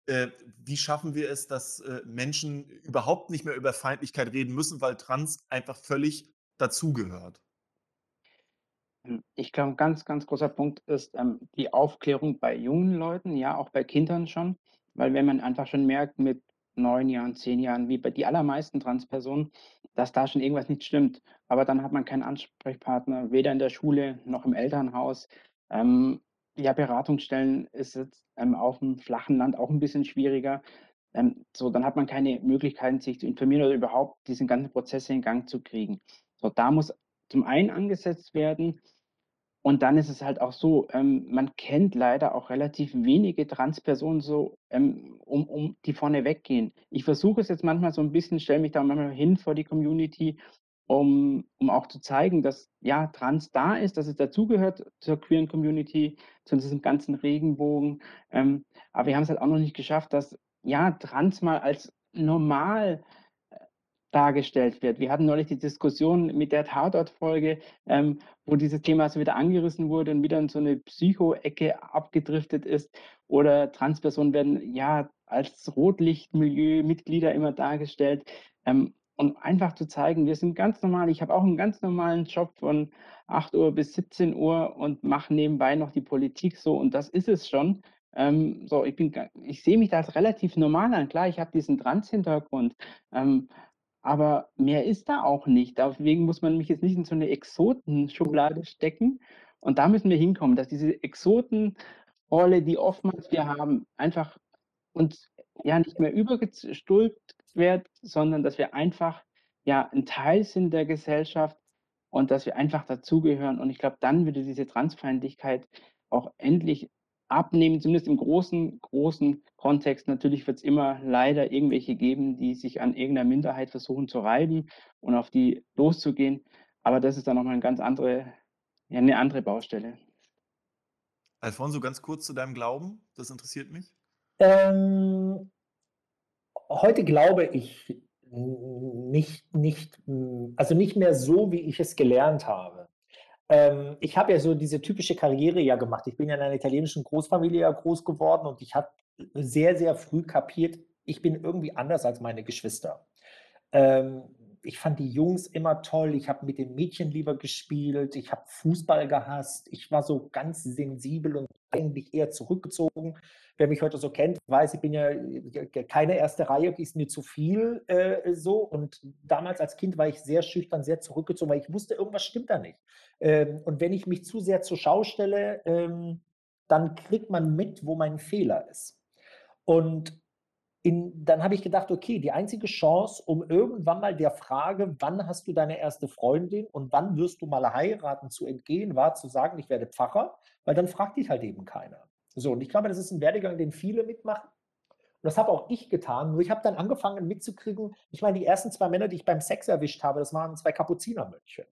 S2: Äh, wie schaffen wir es, dass äh, Menschen überhaupt nicht mehr über Feindlichkeit reden müssen, weil Trans einfach völlig dazugehört?
S4: Hm, ich glaube, ein ganz, ganz großer Punkt ist ähm, die Aufklärung bei jungen Leuten, ja, auch bei Kindern schon. Weil wenn man einfach schon merkt, mit neun Jahren, zehn Jahren, wie bei die allermeisten Transpersonen, dass da schon irgendwas nicht stimmt. Aber dann hat man keinen Ansprechpartner, weder in der Schule noch im Elternhaus. Ähm, ja, Beratungsstellen ist jetzt ähm, auf dem flachen Land auch ein bisschen schwieriger. Ähm, so, dann hat man keine Möglichkeiten, sich zu informieren oder überhaupt diesen ganzen Prozess in Gang zu kriegen. So, da muss zum einen angesetzt werden und dann ist es halt auch so, ähm, man kennt leider auch relativ wenige Transpersonen so, ähm, um um die vorne weggehen. Ich versuche es jetzt manchmal so ein bisschen stelle mich da manchmal hin vor die Community, um um auch zu zeigen, dass, ja, Trans da ist, dass es dazugehört zur queeren Community, zu diesem ganzen Regenbogen. Ähm, aber wir haben es halt auch noch nicht geschafft, dass, ja, Trans mal als normal dargestellt wird. Wir hatten neulich die Diskussion mit der Tatort-Folge, ähm, wo dieses Thema so wieder angerissen wurde und wieder in so eine Psycho-Ecke abgedriftet ist. Oder Transpersonen werden ja als Rotlichtmilieu-Mitglieder immer dargestellt. Ähm, und einfach zu zeigen, wir sind ganz normal. Ich habe auch einen ganz normalen Job von 8 Uhr bis 17 Uhr und mache nebenbei noch die Politik so. Und das ist es schon. Ähm, so, ich bin, ich sehe mich da als relativ normal an. Klar, ich habe diesen Trans-Hintergrund. Ähm, aber mehr ist da auch nicht. Deswegen muss man mich jetzt nicht in so eine Exotenschublade stecken. Und da müssen wir hinkommen, dass diese Exotenrolle, die oftmals wir haben, einfach uns ja nicht mehr übergestülpt wird, sondern dass wir einfach ja ein Teil sind der Gesellschaft und dass wir einfach dazugehören. Und ich glaube, dann würde diese Transfeindlichkeit auch endlich abnehmen, zumindest im großen, großen Kontext. Natürlich wird es immer leider irgendwelche geben, die sich an irgendeiner Minderheit versuchen zu reiben und auf die loszugehen. Aber das ist dann nochmal eine ganz andere, ja, eine andere Baustelle.
S2: Alfonso, ganz kurz zu deinem Glauben, das interessiert mich.
S3: Ähm, heute glaube ich nicht, nicht, also nicht mehr so, wie ich es gelernt habe. Ähm, ich habe ja so diese typische Karriere ja gemacht. Ich bin ja in einer italienischen Großfamilie ja groß geworden und ich habe sehr, sehr früh kapiert, ich bin irgendwie anders als meine Geschwister. Ähm, ich fand die Jungs immer toll. Ich habe mit den Mädchen lieber gespielt. Ich habe Fußball gehasst. Ich war so ganz sensibel und eigentlich eher zurückgezogen. Wer mich heute so kennt, weiß, ich bin ja keine erste Reihe, ist mir zu viel äh, so. Und damals als Kind war ich sehr schüchtern, sehr zurückgezogen, weil ich wusste, irgendwas stimmt da nicht. Ähm, und wenn ich mich zu sehr zur Schau stelle, ähm, dann kriegt man mit, wo mein Fehler ist. Und in, dann habe ich gedacht, okay, die einzige Chance, um irgendwann mal der Frage, wann hast du deine erste Freundin und wann wirst du mal heiraten, zu entgehen, war zu sagen, ich werde Pfarrer, weil dann fragt dich halt eben keiner. So, und ich glaube, das ist ein Werdegang, den viele mitmachen. Und das habe auch ich getan. Nur ich habe dann angefangen mitzukriegen, ich meine, die ersten zwei Männer, die ich beim Sex erwischt habe, das waren zwei Kapuzinermönche.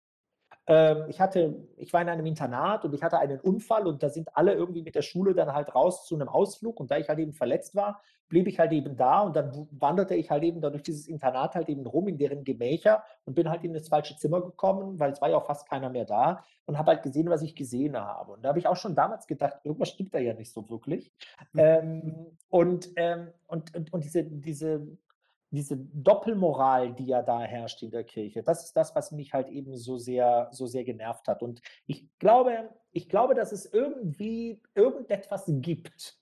S3: Ähm, ich hatte, ich war in einem Internat und ich hatte einen Unfall und da sind alle irgendwie mit der Schule dann halt raus zu einem Ausflug und da ich halt eben verletzt war, blieb ich halt eben da und dann wanderte ich halt eben da durch dieses Internat halt eben rum in deren Gemächer und bin halt in das falsche Zimmer gekommen, weil es war ja auch fast keiner mehr da und habe halt gesehen, was ich gesehen habe. Und da habe ich auch schon damals gedacht, irgendwas stimmt da ja nicht so wirklich. Mhm. Ähm, und, ähm, und, und, und diese, diese diese Doppelmoral, die ja da herrscht in der Kirche, das ist das, was mich halt eben so sehr, so sehr genervt hat. Und ich glaube, ich glaube, dass es irgendwie irgendetwas gibt.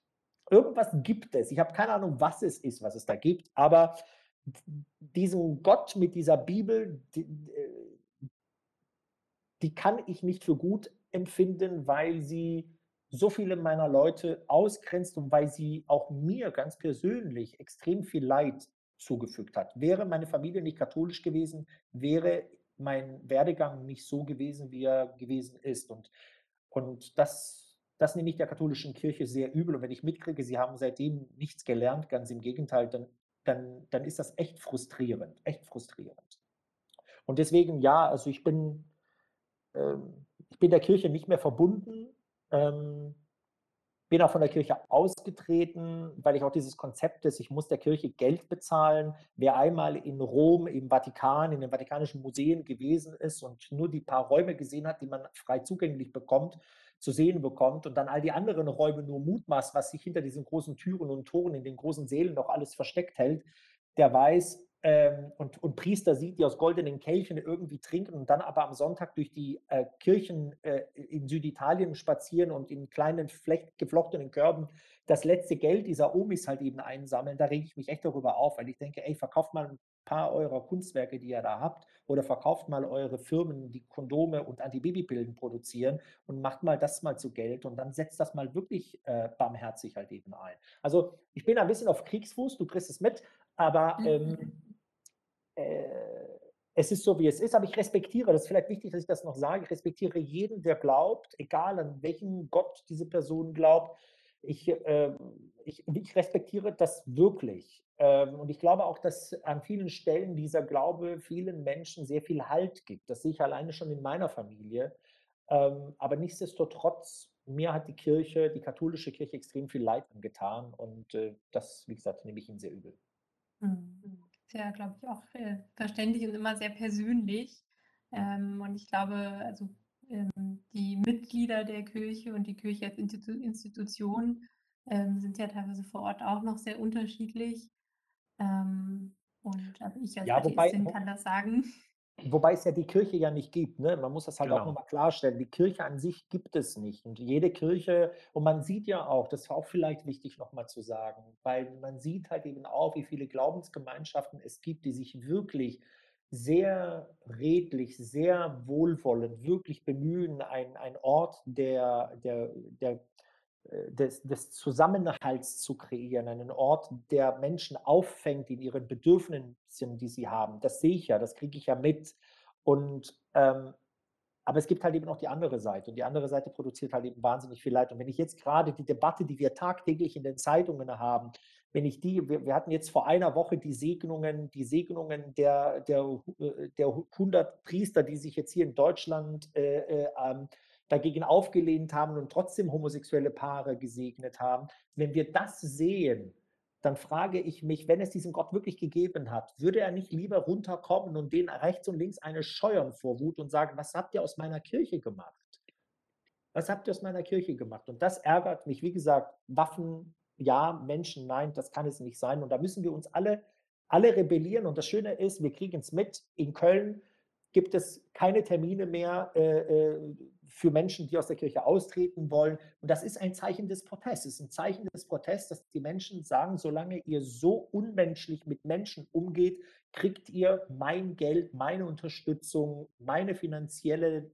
S3: Irgendwas gibt es. Ich habe keine Ahnung, was es ist, was es da gibt, aber diesen Gott mit dieser Bibel, die, äh, die kann ich nicht für gut empfinden, weil sie so viele meiner Leute ausgrenzt und weil sie auch mir ganz persönlich extrem viel Leid zugefügt hat. Wäre meine Familie nicht katholisch gewesen, wäre mein Werdegang nicht so gewesen, wie er gewesen ist. Und, und das, das nehme ich der katholischen Kirche sehr übel. Und wenn ich mitkriege, sie haben seitdem nichts gelernt, ganz im Gegenteil, dann, dann, dann ist das echt frustrierend, echt frustrierend. Und deswegen, ja, also ich bin, ähm, ich bin der Kirche nicht mehr verbunden. Ähm, bin auch von der Kirche ausgetreten, weil ich auch dieses Konzept des, ich muss der Kirche Geld bezahlen. Wer einmal in Rom, im Vatikan, in den Vatikanischen Museen gewesen ist und nur die paar Räume gesehen hat, die man frei zugänglich bekommt, zu sehen bekommt und dann all die anderen Räume nur mutmaßt, was sich hinter diesen großen Türen und Toren in den großen Sälen noch alles versteckt hält, der weiß, ähm, und, und Priester sieht, die aus goldenen Kelchen irgendwie trinken und dann aber am Sonntag durch die äh, Kirchen äh, in Süditalien spazieren und in kleinen flecht, geflochtenen Körben das letzte Geld dieser Omis halt eben einsammeln, da rege ich mich echt darüber auf, weil ich denke, ey, verkauft mal ein paar eurer Kunstwerke, die ihr da habt, oder verkauft mal eure Firmen, die Kondome und Antibabypillen produzieren und macht mal das mal zu Geld und dann setzt das mal wirklich äh, barmherzig halt eben ein. Also ich bin ein bisschen auf Kriegsfuß, du kriegst es mit, aber ähm, äh, es ist so, wie es ist, aber ich respektiere, das ist vielleicht wichtig, dass ich das noch sage, ich respektiere jeden, der glaubt, egal an welchen Gott diese Person glaubt. Ich, äh, ich, ich respektiere das wirklich. Ähm, und ich glaube auch, dass an vielen Stellen dieser Glaube vielen Menschen sehr viel Halt gibt. Das sehe ich alleine schon in meiner Familie. Ähm, aber nichtsdestotrotz, mir hat die Kirche, die katholische Kirche extrem viel Leid angetan. Und äh, das, wie gesagt, nehme ich ihnen sehr übel.
S1: Mhm. Ist ja, glaube ich, auch äh, verständlich und immer sehr persönlich. Ähm, und ich glaube, also ähm, die Mitglieder der Kirche und die Kirche als Institu Institution ähm, sind ja teilweise vor Ort auch noch sehr unterschiedlich. Und also ich als
S3: Ja, wobei,
S1: kann das sagen.
S3: Wobei es ja die Kirche ja nicht gibt. Ne? Man muss das halt auch
S2: Genau.
S3: nochmal klarstellen. Die Kirche an sich gibt es nicht. Und jede Kirche, und man sieht ja auch, das ist auch vielleicht wichtig nochmal zu sagen, weil man sieht halt eben auch, wie viele Glaubensgemeinschaften es gibt, die sich wirklich sehr redlich, sehr wohlwollend, wirklich bemühen, ein, ein Ort der, der, der des, des Zusammenhalts zu kreieren, einen Ort, der Menschen auffängt in ihren Bedürfnissen, die sie haben. Das sehe ich ja, das kriege ich ja mit. Und ähm, aber es gibt halt eben auch die andere Seite und die andere Seite produziert halt eben wahnsinnig viel Leid. Und wenn ich jetzt gerade die Debatte, die wir tagtäglich in den Zeitungen haben, wenn ich die, wir, wir hatten jetzt vor einer Woche die Segnungen, die Segnungen der, der, äh, der 100 Priester, die sich jetzt hier in Deutschland äh, äh, ähm, dagegen aufgelehnt haben und trotzdem homosexuelle Paare gesegnet haben. Wenn wir das sehen, dann frage ich mich, wenn es diesen Gott wirklich gegeben hat, würde er nicht lieber runterkommen und denen rechts und links eine scheuern vor Wut und sagen, was habt ihr aus meiner Kirche gemacht? Was habt ihr aus meiner Kirche gemacht? Und das ärgert mich. Wie gesagt, Waffen, ja, Menschen, nein, das kann es nicht sein. Und da müssen wir uns alle, alle rebellieren. Und das Schöne ist, wir kriegen es mit. In Köln gibt es keine Termine mehr äh, äh, für Menschen, die aus der Kirche austreten wollen. Und das ist ein Zeichen des Protests. Es ist ein Zeichen des Protests, dass die Menschen sagen, solange ihr so unmenschlich mit Menschen umgeht, kriegt ihr mein Geld, meine Unterstützung, meine finanzielle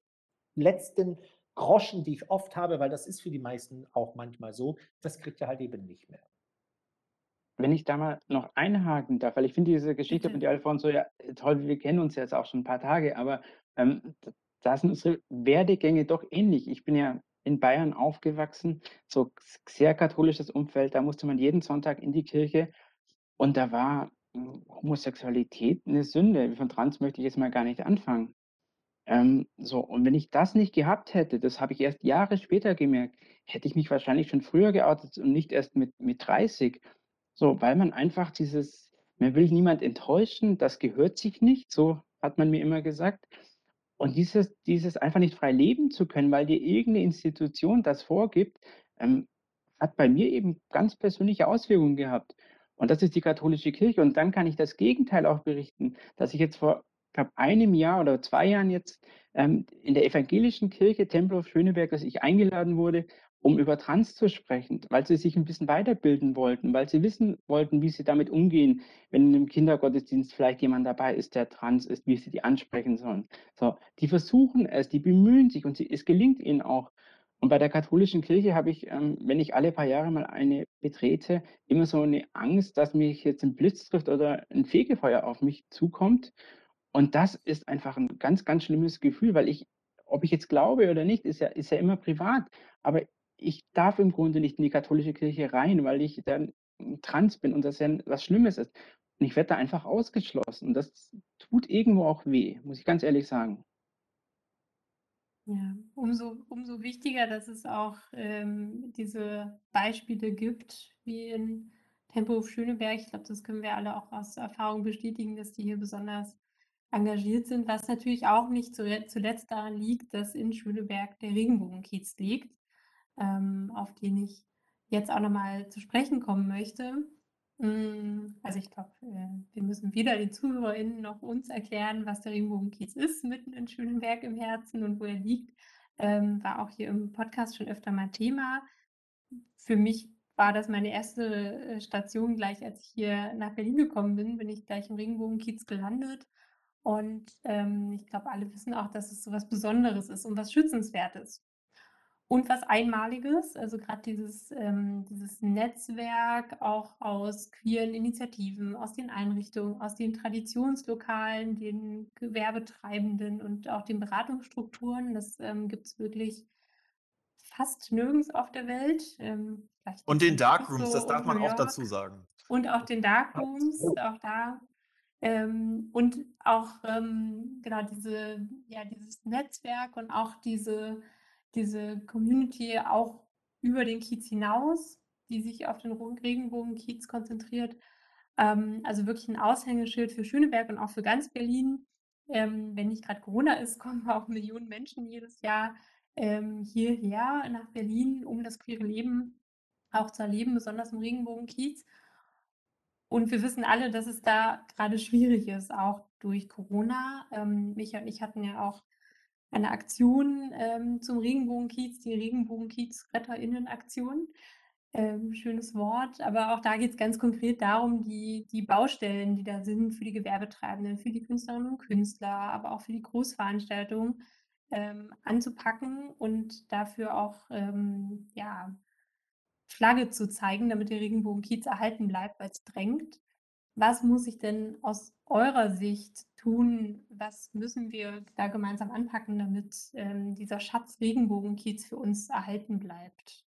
S3: letzten Groschen, die ich oft habe, weil das ist für die meisten auch manchmal so, das kriegt ihr halt eben nicht mehr.
S4: Wenn ich da mal noch einhaken darf, weil ich finde diese Geschichte dir, Alfonso, ja toll, wir kennen uns jetzt auch schon ein paar Tage, aber ähm, da sind unsere Werdegänge doch ähnlich. Ich bin ja in Bayern aufgewachsen, so sehr katholisches Umfeld, da musste man jeden Sonntag in die Kirche und da war mm, Homosexualität eine Sünde. Von Trans möchte ich jetzt mal gar nicht anfangen. Ähm, so, und wenn ich das nicht gehabt hätte, das habe ich erst Jahre später gemerkt, hätte ich mich wahrscheinlich schon früher geoutet und nicht erst mit, mit 30. So, weil man einfach dieses, man will niemand enttäuschen, das gehört sich nicht, so hat man mir immer gesagt. Und dieses, dieses einfach nicht frei leben zu können, weil dir irgendeine Institution das vorgibt, ähm, hat bei mir eben ganz persönliche Auswirkungen gehabt. Und das ist die katholische Kirche. Und dann kann ich das Gegenteil auch berichten, dass ich jetzt vor, glaube einem Jahr oder zwei Jahren jetzt ähm, in der evangelischen Kirche Tempelhof Schöneberg, dass ich eingeladen wurde, um über Trans zu sprechen, weil sie sich ein bisschen weiterbilden wollten, weil sie wissen wollten, wie sie damit umgehen, wenn in einem Kindergottesdienst vielleicht jemand dabei ist, der trans ist, wie sie die ansprechen sollen. So, die versuchen es, die bemühen sich und sie, es gelingt ihnen auch. Und bei der katholischen Kirche habe ich, ähm, wenn ich alle paar Jahre mal eine betrete, immer so eine Angst, dass mich jetzt ein Blitz trifft oder ein Fegefeuer auf mich zukommt. Und das ist einfach ein ganz, ganz schlimmes Gefühl, weil ich, ob ich jetzt glaube oder nicht, ist ja, ist ja immer privat. Aber ich darf im Grunde nicht in die katholische Kirche rein, weil ich dann trans bin und das ja was Schlimmes ist. Und ich werde da einfach ausgeschlossen. Und das tut irgendwo auch weh, muss ich ganz ehrlich sagen.
S1: Ja, umso, umso wichtiger, dass es auch ähm, diese Beispiele gibt, wie in Tempelhof Schöneberg. Ich glaube, das können wir alle auch aus Erfahrung bestätigen, dass die hier besonders engagiert sind, was natürlich auch nicht zule- zuletzt daran liegt, dass in Schöneberg der Regenbogenkiez liegt, ähm, auf den ich jetzt auch nochmal zu sprechen kommen möchte. Hm, also ich glaube, äh, wir müssen weder den ZuhörerInnen noch uns erklären, was der Regenbogenkiez ist, mitten in Schöneberg im Herzen und wo er liegt. Ähm, war auch hier im Podcast schon öfter mal Thema. Für mich war das meine erste äh, Station gleich, als ich hier nach Berlin gekommen bin, bin ich gleich im Regenbogenkiez gelandet. Und ähm, ich glaube, alle wissen auch, dass es so was Besonderes ist und was Schützenswertes. Und was Einmaliges, also gerade dieses, ähm, dieses Netzwerk auch aus queeren Initiativen, aus den Einrichtungen, aus den Traditionslokalen, den Gewerbetreibenden und auch den Beratungsstrukturen. Das ähm, gibt es wirklich fast nirgends auf der Welt. Ähm,
S2: Und den Darkrooms,
S1: so
S2: das darf man auch dazu sagen.
S1: und auch den Darkrooms, auch da. Ähm, und auch ähm, genau diese, ja, dieses Netzwerk und auch diese, diese Community auch über den Kiez hinaus, die sich auf den Regenbogenkiez konzentriert. Ähm, also wirklich ein Aushängeschild für Schöneberg und auch für ganz Berlin. Ähm, wenn nicht gerade Corona ist, *laughs* kommen auch Millionen Menschen jedes Jahr ähm, hierher nach Berlin, um das queere Leben auch zu erleben, besonders im Regenbogenkiez. Und wir wissen alle, dass es da gerade schwierig ist, auch durch Corona. Ähm, Micha und ich hatten ja auch eine Aktion ähm, zum Regenbogenkiez, die Regenbogenkiez-RetterInnen-Aktion. Ähm, schönes Wort, aber auch da geht es ganz konkret darum, die, die Baustellen, die da sind für die Gewerbetreibenden, für die Künstlerinnen und Künstler, aber auch für die Großveranstaltungen ähm, anzupacken und dafür auch ähm, ja, Flagge zu zeigen, damit der Regenbogenkiez erhalten bleibt, weil es drängt. Was muss ich denn aus eurer Sicht tun? Was müssen wir da gemeinsam anpacken, damit ähm, dieser Schatz Regenbogenkiez für uns erhalten bleibt?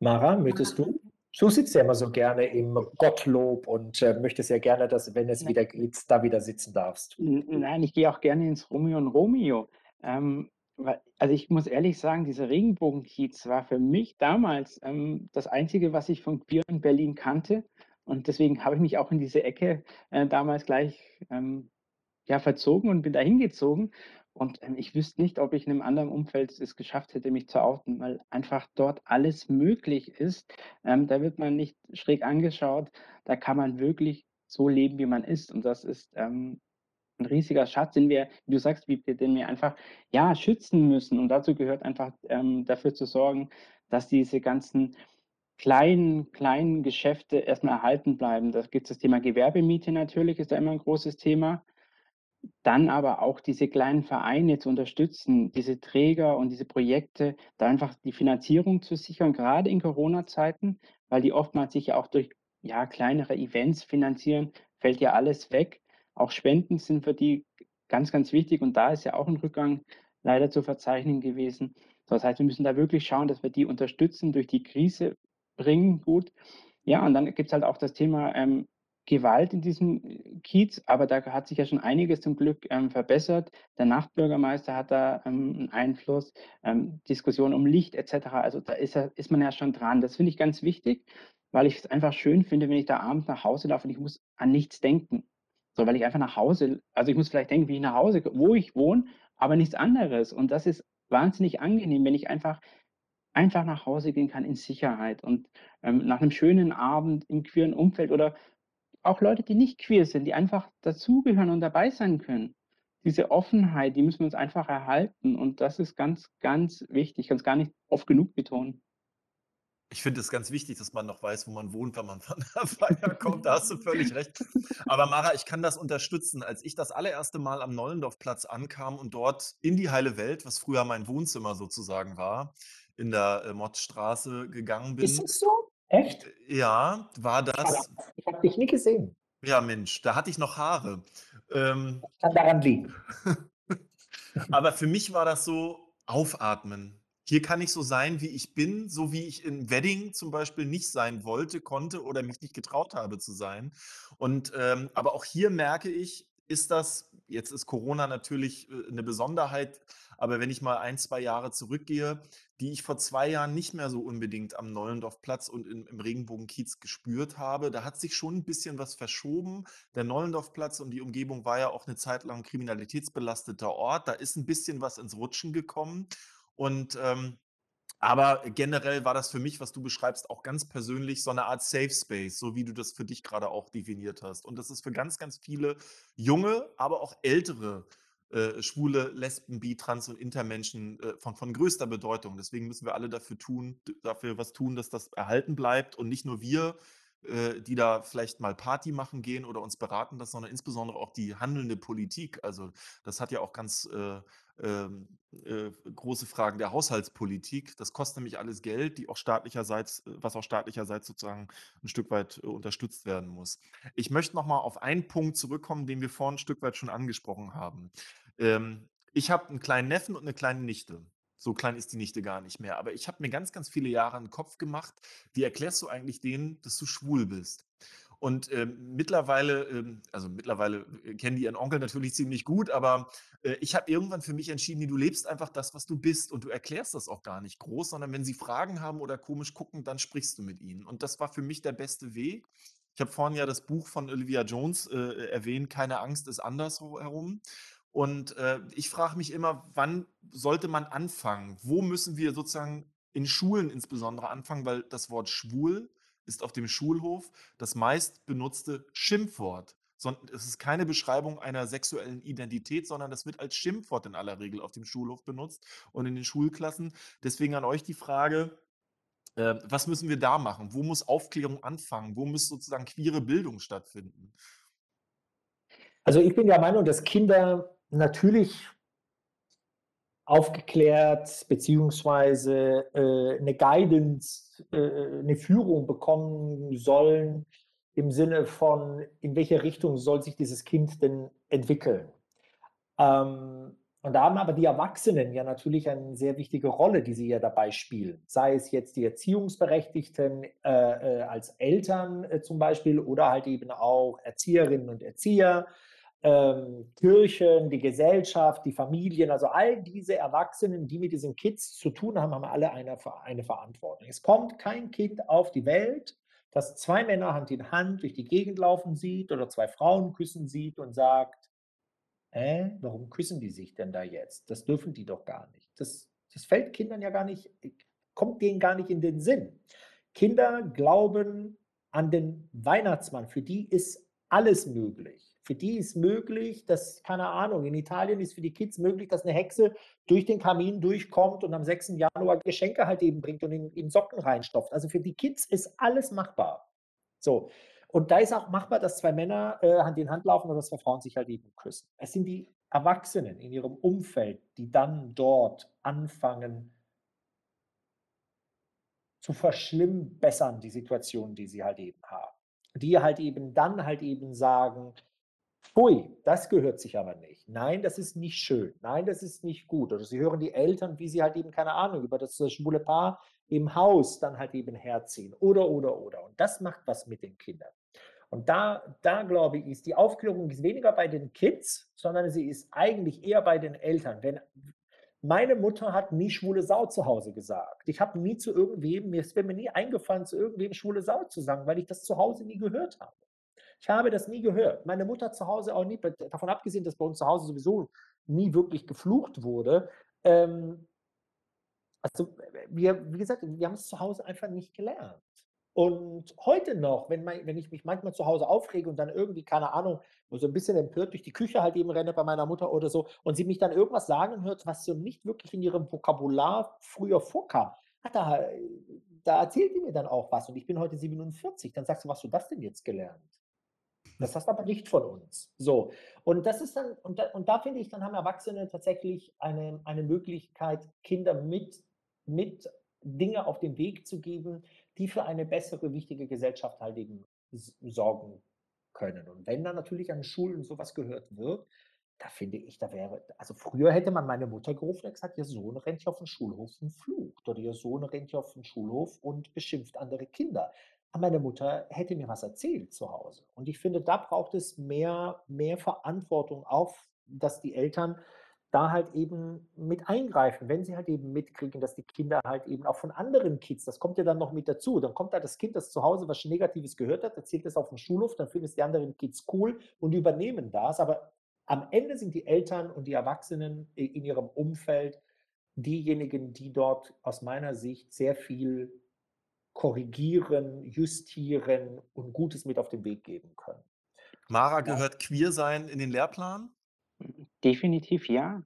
S3: Mara, möchtest du? Du sitzt ja immer so gerne im Gottlob und äh, möchtest ja gerne, dass, wenn es
S4: Ja.
S3: wieder geht, da wieder sitzen darfst.
S4: Nein, ich gehe auch gerne ins Romeo und Romeo. Ähm, also, ich muss ehrlich sagen, dieser Regenbogenkiez war für mich damals, ähm, das Einzige, was ich von queer in Berlin kannte. Und deswegen habe ich mich auch in diese Ecke, äh, damals gleich, ähm, ja, verzogen und bin da hingezogen. Und, ähm, ich wüsste nicht, ob ich in einem anderen Umfeld es geschafft hätte, mich zu outen, weil einfach dort alles möglich ist. Ähm, da wird man nicht schräg angeschaut. Da kann man wirklich so leben, wie man ist. Und das ist, ähm, 'n riesiger Schatz, den wir, wie du sagst, Wiebke, den wir einfach, ja, schützen müssen. Und dazu gehört einfach, ähm, dafür zu sorgen, dass diese ganzen kleinen kleinen Geschäfte erst mal erhalten bleiben. Da gibt's das Thema Gewerbemiete natürlich, ist da immer 'n großes Thema. Dann aber auch diese kleinen Vereine zu unterstützen, diese Träger und diese Projekte, da einfach die Finanzierung zu sichern, grade in Corona-Zeiten, weil die oftmals sich ja auch durch, ja, kleinere Events finanzieren, fällt ja alles weg. Auch Spenden sind für die ganz, ganz wichtig und da ist ja auch 'n Rückgang leider zu verzeichnen gewesen. Das heißt, wir müssen da wirklich schauen, dass wir die unterstützen, durch die Krise bringen, gut. Ja, und dann gibt's halt auch das Thema, ähm, Gewalt in diesem, äh, Kiez, aber da hat sich ja schon einiges zum Glück, ähm, verbessert. Der Nachtbürgermeister hat da, ähm, 'n Einfluss, ähm, Diskussion um Licht et cetera. Also, da ist ist man ja schon dran. Das finde ich ganz wichtig, weil ich es einfach schön finde, wenn ich da abends nach Hause laufe und ich muss an nichts denken. So, weil ich einfach nach Hause also, ich muss vielleicht denken, wie ich nach Hause wo ich wohne, aber nichts anderes. Und das ist wahnsinnig angenehm, wenn ich einfach einfach nach Hause gehen kann in Sicherheit und, ähm, nach 'nem schönen Abend im queeren Umfeld oder auch Leute, die nicht queer sind, die einfach dazugehören und dabei sein können. Diese Offenheit, die müssen wir uns einfach erhalten und das ist ganz, ganz wichtig. Ich kann's gar nicht oft genug betonen.
S2: Ich finde es ganz wichtig, dass man noch weiß, wo man wohnt, wenn man *laughs* von der Feier kommt. Da hast du völlig recht. Aber Mara, ich kann das unterstützen. Als ich das allererste Mal am Nollendorfplatz ankam und dort in die heile Welt, was früher mein Wohnzimmer sozusagen war, in der, äh, Mottstraße gegangen
S3: Ist
S2: bin
S3: das so? Echt?
S2: äh, ja, war das
S3: ich habe dich nie gesehen.
S2: ja Mensch, da hatte ich noch Haare. Ähm,
S3: Kann daran liegen. *laughs*
S2: aber für mich war das so aufatmen. Hier kann ich so sein, wie ich bin, so wie ich im Wedding zum Beispiel nicht sein wollte, konnte oder mich nicht getraut habe zu sein. Und, ähm, aber auch hier merke ich, ist das jetzt ist Corona natürlich, äh, 'ne Besonderheit, aber wenn ich mal 1, 2 Jahre zurückgehe, die ich vor 2 Jahren nicht mehr so unbedingt am Nollendorfplatz und im im Regenbogenkiez gespürt habe. Da hat sich schon 'n bisschen was verschoben. Der Nollendorfplatz und die Umgebung war ja auch 'ne Zeit lang kriminalitätsbelasteter Ort. Da ist 'n bisschen was ins Rutschen gekommen und, ähm, Aber generell war das für mich, was du beschreibst, auch ganz persönlich so eine Art Safe Space, so wie du das für dich gerade auch definiert hast. Und das ist für ganz, ganz viele junge, aber auch ältere äh, Schwule, Lesben, Bi, Trans und Intermenschen äh, von, von größter Bedeutung. Deswegen müssen wir alle dafür tun, dafür was tun, dass das erhalten bleibt und nicht nur wir, äh, die da vielleicht mal Party machen gehen oder uns beraten das, sondern insbesondere auch die handelnde Politik. Also das hat ja auch ganz äh, ähm, äh, große Fragen der Haushaltspolitik. Das kostet nämlich alles Geld, die auch staatlicherseits, was auch staatlicherseits sozusagen ein Stück weit äh, unterstützt werden muss. Ich möchte noch mal auf einen Punkt zurückkommen, den wir vorhin ein Stück weit schon angesprochen haben. Ähm, ich habe einen kleinen Neffen und eine kleine Nichte. So klein ist die Nichte gar nicht mehr. Aber ich habe mir ganz, ganz viele Jahre einen Kopf gemacht. Wie erklärst du eigentlich denen, dass du schwul bist? Und ähm, mittlerweile, ähm, also mittlerweile äh, kennen die ihren Onkel natürlich ziemlich gut, aber äh, ich habe irgendwann für mich entschieden, du lebst einfach das, was du bist und du erklärst das auch gar nicht groß, sondern wenn sie Fragen haben oder komisch gucken, dann sprichst du mit ihnen. Und das war für mich der beste Weg. Ich habe vorhin ja das Buch von Olivia Jones äh, erwähnt, Keine Angst ist andersherum. Und äh, ich frage mich immer, wann sollte man anfangen? Wo müssen wir sozusagen in Schulen insbesondere anfangen, weil das Wort schwul ist auf dem Schulhof das meist benutzte Schimpfwort. Es ist keine Beschreibung einer sexuellen Identität, sondern das wird als Schimpfwort in aller Regel auf dem Schulhof benutzt und in den Schulklassen. Deswegen an euch die Frage, äh, was müssen wir da machen? Wo muss Aufklärung anfangen? Wo muss sozusagen queere Bildung stattfinden?
S3: Also ich bin der Meinung, dass Kinder natürlich aufgeklärt beziehungsweise äh, eine Guidance, äh, eine Führung bekommen sollen im Sinne von, in welche Richtung soll sich dieses Kind denn entwickeln. Ähm, und da haben aber die Erwachsenen ja natürlich eine sehr wichtige Rolle, die sie ja dabei spielen. Sei es jetzt die Erziehungsberechtigten äh, äh als Eltern äh, zum Beispiel oder halt eben auch Erzieherinnen und Erzieher ähm, Kirchen, die Gesellschaft, die Familien, also all diese Erwachsenen, die mit diesen Kids zu tun haben, haben alle eine, eine Verantwortung. Es kommt kein Kind auf die Welt, das zwei Männer Hand in Hand durch die Gegend laufen sieht oder zwei Frauen küssen sieht und sagt, äh, warum küssen die sich denn da jetzt? Das dürfen die doch gar nicht. Das, das fällt Kindern ja gar nicht, kommt denen gar nicht in den Sinn. Kinder glauben an den Weihnachtsmann. Für die ist alles möglich. Für die ist möglich, dass, keine Ahnung, in Italien ist für die Kids möglich, dass eine Hexe durch den Kamin durchkommt und am 6. Januar Geschenke halt eben bringt und in, in Socken reinstopft. Also für die Kids ist alles machbar. So. Und da ist auch machbar, dass zwei Männer äh, Hand in Hand laufen oder dass zwei Frauen sich halt eben küssen. Es sind die Erwachsenen in ihrem Umfeld, die dann dort anfangen zu verschlimmbessern, die Situation, die sie halt eben haben. Die halt eben dann halt eben sagen, Hui, das gehört sich aber nicht. Nein, das ist nicht schön. Nein, das ist nicht gut. Oder sie hören die Eltern, wie sie halt eben, keine Ahnung, über das schwule Paar im Haus dann halt eben herziehen. Oder, oder, oder. Und das macht was mit den Kindern. Und da, da glaube ich, ist die Aufklärung ist weniger bei den Kids, sondern sie ist eigentlich eher bei den Eltern. Wenn meine Mutter hat nie schwule Sau zu Hause gesagt. Ich habe nie zu irgendwem, mir ist mir nie eingefallen, zu irgendwem schwule Sau zu sagen, weil ich das zu Hause nie gehört habe. Ich habe das nie gehört. Meine Mutter zu Hause auch nie, davon abgesehen, dass bei uns zu Hause sowieso nie wirklich geflucht wurde. Ähm, also wir, wie gesagt, wir haben es zu Hause einfach nicht gelernt. Und heute noch, wenn, mein, wenn ich mich manchmal zu Hause aufrege und dann irgendwie, keine Ahnung, so ein bisschen empört durch die Küche halt eben renne bei meiner Mutter oder so und sie mich dann irgendwas sagen hört, was so nicht wirklich in ihrem Vokabular früher vorkam, da, da erzählt die mir dann auch was und ich bin heute 47, dann sagst du, was hast du das denn jetzt gelernt? Das hast aber nicht von uns. So. Und das ist dann, und da, und da finde ich, dann haben Erwachsene tatsächlich eine, eine Möglichkeit, Kinder mit, mit Dinge auf den Weg zu geben, die für eine bessere, wichtige Gesellschaft halt eben sorgen können. Und wenn dann natürlich an Schulen sowas gehört wird, da finde ich, da wäre, also früher hätte man meine Mutter gerufen und gesagt, ihr Sohn rennt auf den Schulhof und flucht oder ihr Sohn rennt auf den Schulhof und beschimpft andere Kinder meine Mutter hätte mir was erzählt zu Hause. Und ich finde, da braucht es mehr, mehr Verantwortung auf, dass die Eltern da halt eben mit eingreifen, wenn sie halt eben mitkriegen, dass die Kinder halt eben auch von anderen Kids, das kommt ja dann noch mit dazu, dann kommt da das Kind, das zu Hause was Negatives gehört hat, erzählt es auf dem Schulhof, dann finden es die anderen Kids cool und übernehmen das, aber am Ende sind die Eltern und die Erwachsenen in ihrem Umfeld diejenigen, die dort aus meiner Sicht sehr viel korrigieren, justieren und Gutes mit auf den Weg geben können.
S2: Mara,
S4: Ja.
S2: gehört Queersein in den Lehrplan?
S4: Definitiv ja.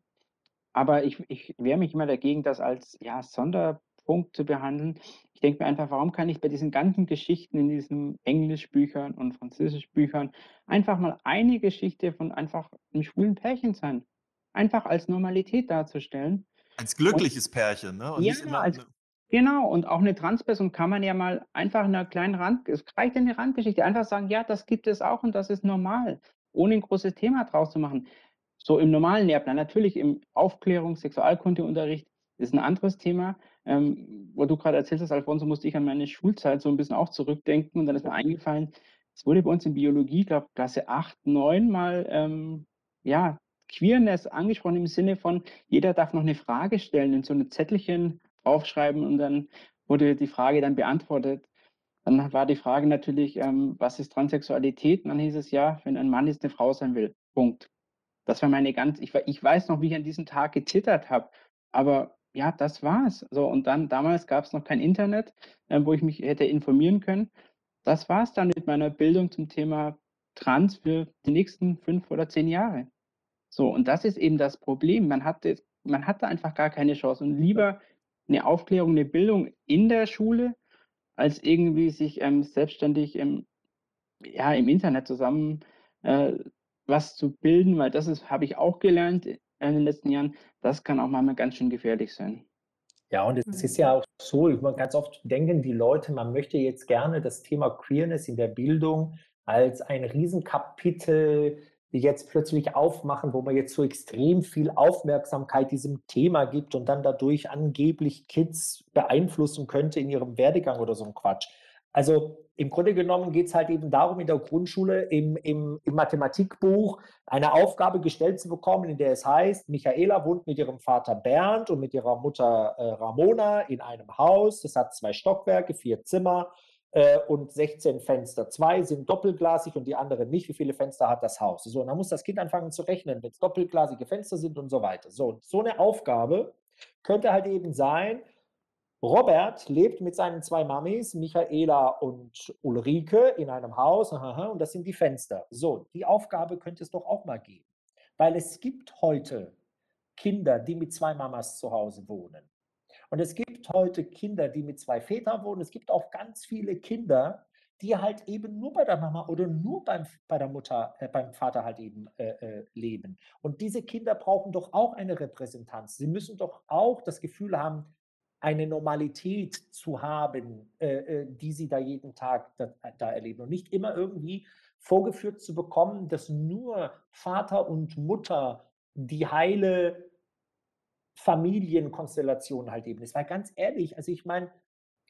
S4: Aber ich ich wehre mich immer dagegen, das als, ja, Sonderpunkt zu behandeln. Ich denke mir einfach: „Warum kann ich bei diesen ganzen Geschichten in diesen Englischbüchern und Französischbüchern einfach mal eine Geschichte von einfach 'nem schwulen Pärchen sein?“ Einfach als Normalität darzustellen.
S2: Als
S4: Und
S2: glückliches Pärchen, ne? Und
S4: ja,
S2: nicht immer
S4: als
S2: 'ne
S4: genau, und auch 'ne Transperson kann man ja mal einfach in 'ner kleinen Rand es reicht ja 'ne Randgeschichte, einfach sagen: „Ja, das gibt es auch und das ist normal“, ohne 'n großes Thema draus zu machen. So im normalen Lehrplan. Natürlich im Aufklärungs Sexualkundeunterricht ist 'n anderes Thema. Ähm, wo du grade erzählt hast, Alfonso, musste ich an meine Schulzeit so 'n bisschen auch zurückdenken und dann ist mir eingefallen, es wurde bei uns in Biologie, glaube Klasse 8, 9 mal, ähm, ja, Queerness angesprochen im Sinne von, jeder darf noch 'ne Frage stellen, in so 'ne Zettelchen aufschreiben und dann wurde die Frage dann beantwortet. Dann war die Frage natürlich, ähm: „Was ist Transsexualität?“ Und dann hieß es: „Ja, wenn ein Mann jetzt 'ne Frau sein will.“ Punkt. Das war meine ganz ich ich weiß noch, wie ich an diesem Tag gezittert habe, aber ja, das war's. So und dann damals gab's noch kein Internet, ähm, wo ich mich hätte informieren können. Das war's dann mit meiner Bildung zum Thema Trans für die nächsten 5 oder 10 Jahre. So, und das ist eben das Problem. Man hatte man hatte einfach gar keine Chance und lieber 'ne Aufklärung, 'ne Bildung in der Schule, als irgendwie sich, ähm, selbstständig im ja, im Internet zusammen, äh, was zu bilden, weil das ist habe ich auch gelernt in den letzten Jahren, das kann auch manchmal ganz schön gefährlich sein.
S3: Ja, und es ist
S1: Mhm.
S3: ja auch so, ich meine, ganz oft denken die Leute, man möchte jetzt gerne das Thema Queerness in der Bildung als ein Riesenkapitel jetzt plötzlich aufmachen, wo man jetzt so extrem viel Aufmerksamkeit diesem Thema gibt und dann dadurch angeblich Kids beeinflussen könnte in ihrem Werdegang oder so 'n Quatsch. Also, im Grunde genommen geht's halt eben darum, in der Grundschule im im im Mathematikbuch eine Aufgabe gestellt zu bekommen, in der es heißt: „Michaela wohnt mit ihrem Vater Bernd und mit ihrer Mutter, äh, Ramona in einem Haus. Es hat 2 Stockwerke, 4 Zimmer, äh, und 16 Fenster. 2 sind doppelglasig und die anderen nicht. Wie viele Fenster hat das Haus?“ So, und dann muss das Kind anfangen zu rechnen, wenn's doppelglasige Fenster sind und so weiter. So, und so 'ne Aufgabe könnte halt eben sein: Robert lebt mit seinen 2 Mamis, Michaela und Ulrike, in einem Haus, ha, ha, ha, und das sind die Fenster. So, die Aufgabe könnte es doch auch mal geben. Weil es gibt heute Kinder, die mit 2 Mamas zu Hause wohnen. Und es gibt heute Kinder, die mit 2 Vätern wohnen. Es gibt auch ganz viele Kinder, die halt eben nur bei der Mama oder nur beim bei der Mutter äh, beim Vater halt eben, äh, äh, leben. Und diese Kinder brauchen doch auch eine Repräsentanz. Sie müssen doch auch das Gefühl haben, eine Normalität zu haben, äh, äh, die sie da jeden Tag da da erleben und nicht immer irgendwie vorgeführt zu bekommen, dass nur Vater und Mutter die heile Familienkonstellation halt eben ist. Weil ganz ehrlich, also ich meine,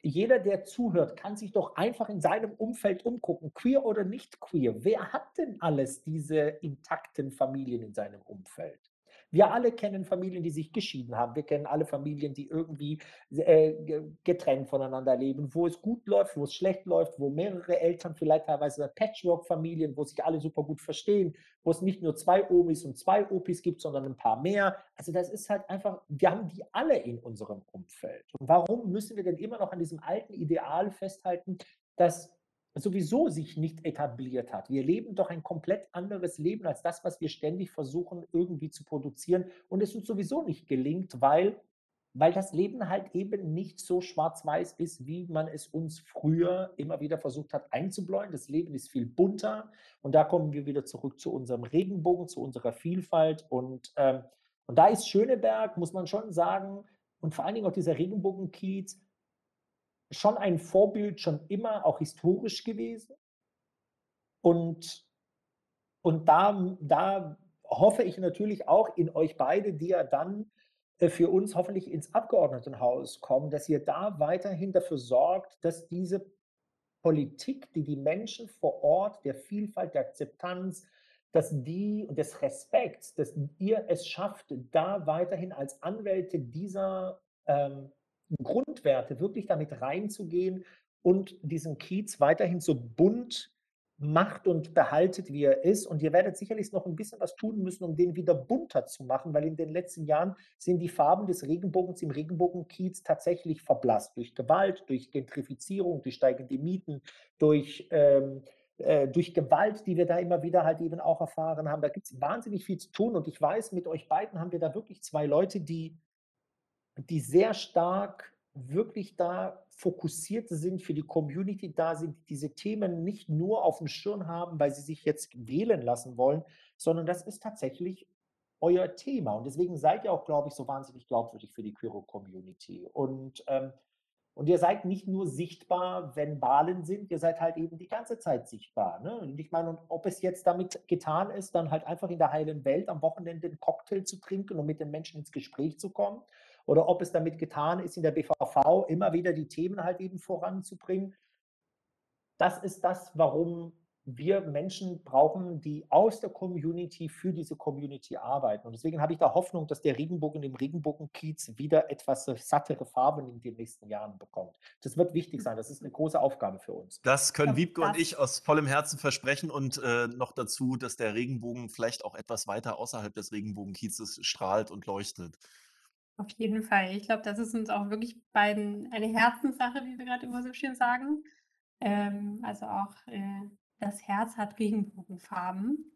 S3: jeder, der zuhört, kann sich doch einfach in seinem Umfeld umgucken, queer oder nicht queer. Wer hat denn alles diese intakten Familien in seinem Umfeld? Wir alle kennen Familien, die sich geschieden haben. Wir kennen alle Familien, die irgendwie, äh, ge getrennt voneinander leben, wo es gut läuft, wo es schlecht läuft, wo mehrere Eltern vielleicht teilweise Patchwork-Familien, wo sich alle super gut verstehen, wo es nicht nur 2 Omis und 2 Opis gibt, sondern 'n paar mehr. Also, das ist halt einfach wir haben die alle in unserem Umfeld. Und warum müssen wir denn immer noch an diesem alten Ideal festhalten, das sowieso sich nicht etabliert hat? Wir leben doch ein komplett anderes Leben als das, was wir ständig versuchen, irgendwie zu produzieren. Und es uns sowieso nicht gelingt, weil weil das Leben halt eben nicht so schwarz-weiß ist, wie man es uns früher immer wieder versucht hat einzubläuen. Das Leben ist viel bunter. Und da kommen wir wieder zurück zu unserem Regenbogen, zu unserer Vielfalt. Und, ähm und da ist Schöneberg, muss man schon sagen. Und vor allen Dingen auch dieser Regenbogenkiez schon ein Vorbild schon immer, auch historisch gewesen. Und und da da hoffe ich natürlich auch in euch beide, die ja dann, äh, für uns hoffentlich ins Abgeordnetenhaus kommen, dass ihr da weiterhin dafür sorgt, dass diese Politik, die die Menschen vor Ort der Vielfalt, der Akzeptanz, dass die und des Respekts, dass ihr es schafft, da weiterhin als Anwälte dieser, ähm, Grundwerte wirklich damit reinzugehen und diesen Kiez weiterhin so bunt macht und behaltet, wie er ist. Und ihr werdet sicherlich noch ein bisschen was tun müssen, um den wieder bunter zu machen, weil in den letzten Jahren sind die Farben des Regenbogens im Regenbogenkiez tatsächlich verblasst durch Gewalt, durch Gentrifizierung, durch steigende Mieten, durch, ähm, äh, durch Gewalt, die wir da immer wieder halt eben auch erfahren haben. Da gibt es wahnsinnig viel zu tun. Und ich weiß, mit euch beiden haben wir da wirklich zwei Leute, die, die sehr stark wirklich da fokussiert sind, für die Community da sind, diese Themen nicht nur auf dem Schirm haben, weil sie sich jetzt wählen lassen wollen, sondern das ist tatsächlich euer Thema. Und deswegen seid ihr auch, glaube ich, so wahnsinnig glaubwürdig für die Queer Community. Und, ähm, und ihr seid nicht nur sichtbar, wenn Wahlen sind, ihr seid halt eben die ganze Zeit sichtbar. Ne? Und ich meine, ob es jetzt damit getan ist, dann halt einfach in der heilen Welt am Wochenende einen Cocktail zu trinken und mit den Menschen ins Gespräch zu kommen oder ob es damit getan ist, in der BVV immer wieder die Themen halt eben voranzubringen. Das ist das, warum wir Menschen brauchen, die aus der Community für diese Community arbeiten. Und deswegen habe ich da Hoffnung, dass der Regenbogen im Regenbogenkiez wieder etwas sattere Farben in den nächsten Jahren bekommt. Das wird wichtig sein. Das ist eine große Aufgabe für uns.
S2: Das können Wiebke und ich aus vollem Herzen versprechen und äh, noch dazu, dass der Regenbogen vielleicht auch etwas weiter außerhalb des Regenbogenkiezes strahlt und leuchtet.
S1: Auf jeden Fall. Ich glaube, das ist uns auch wirklich beiden eine Herzenssache, wie wir gerade immer so schön sagen. Ähm, also auch äh, das Herz hat Regenbogenfarben.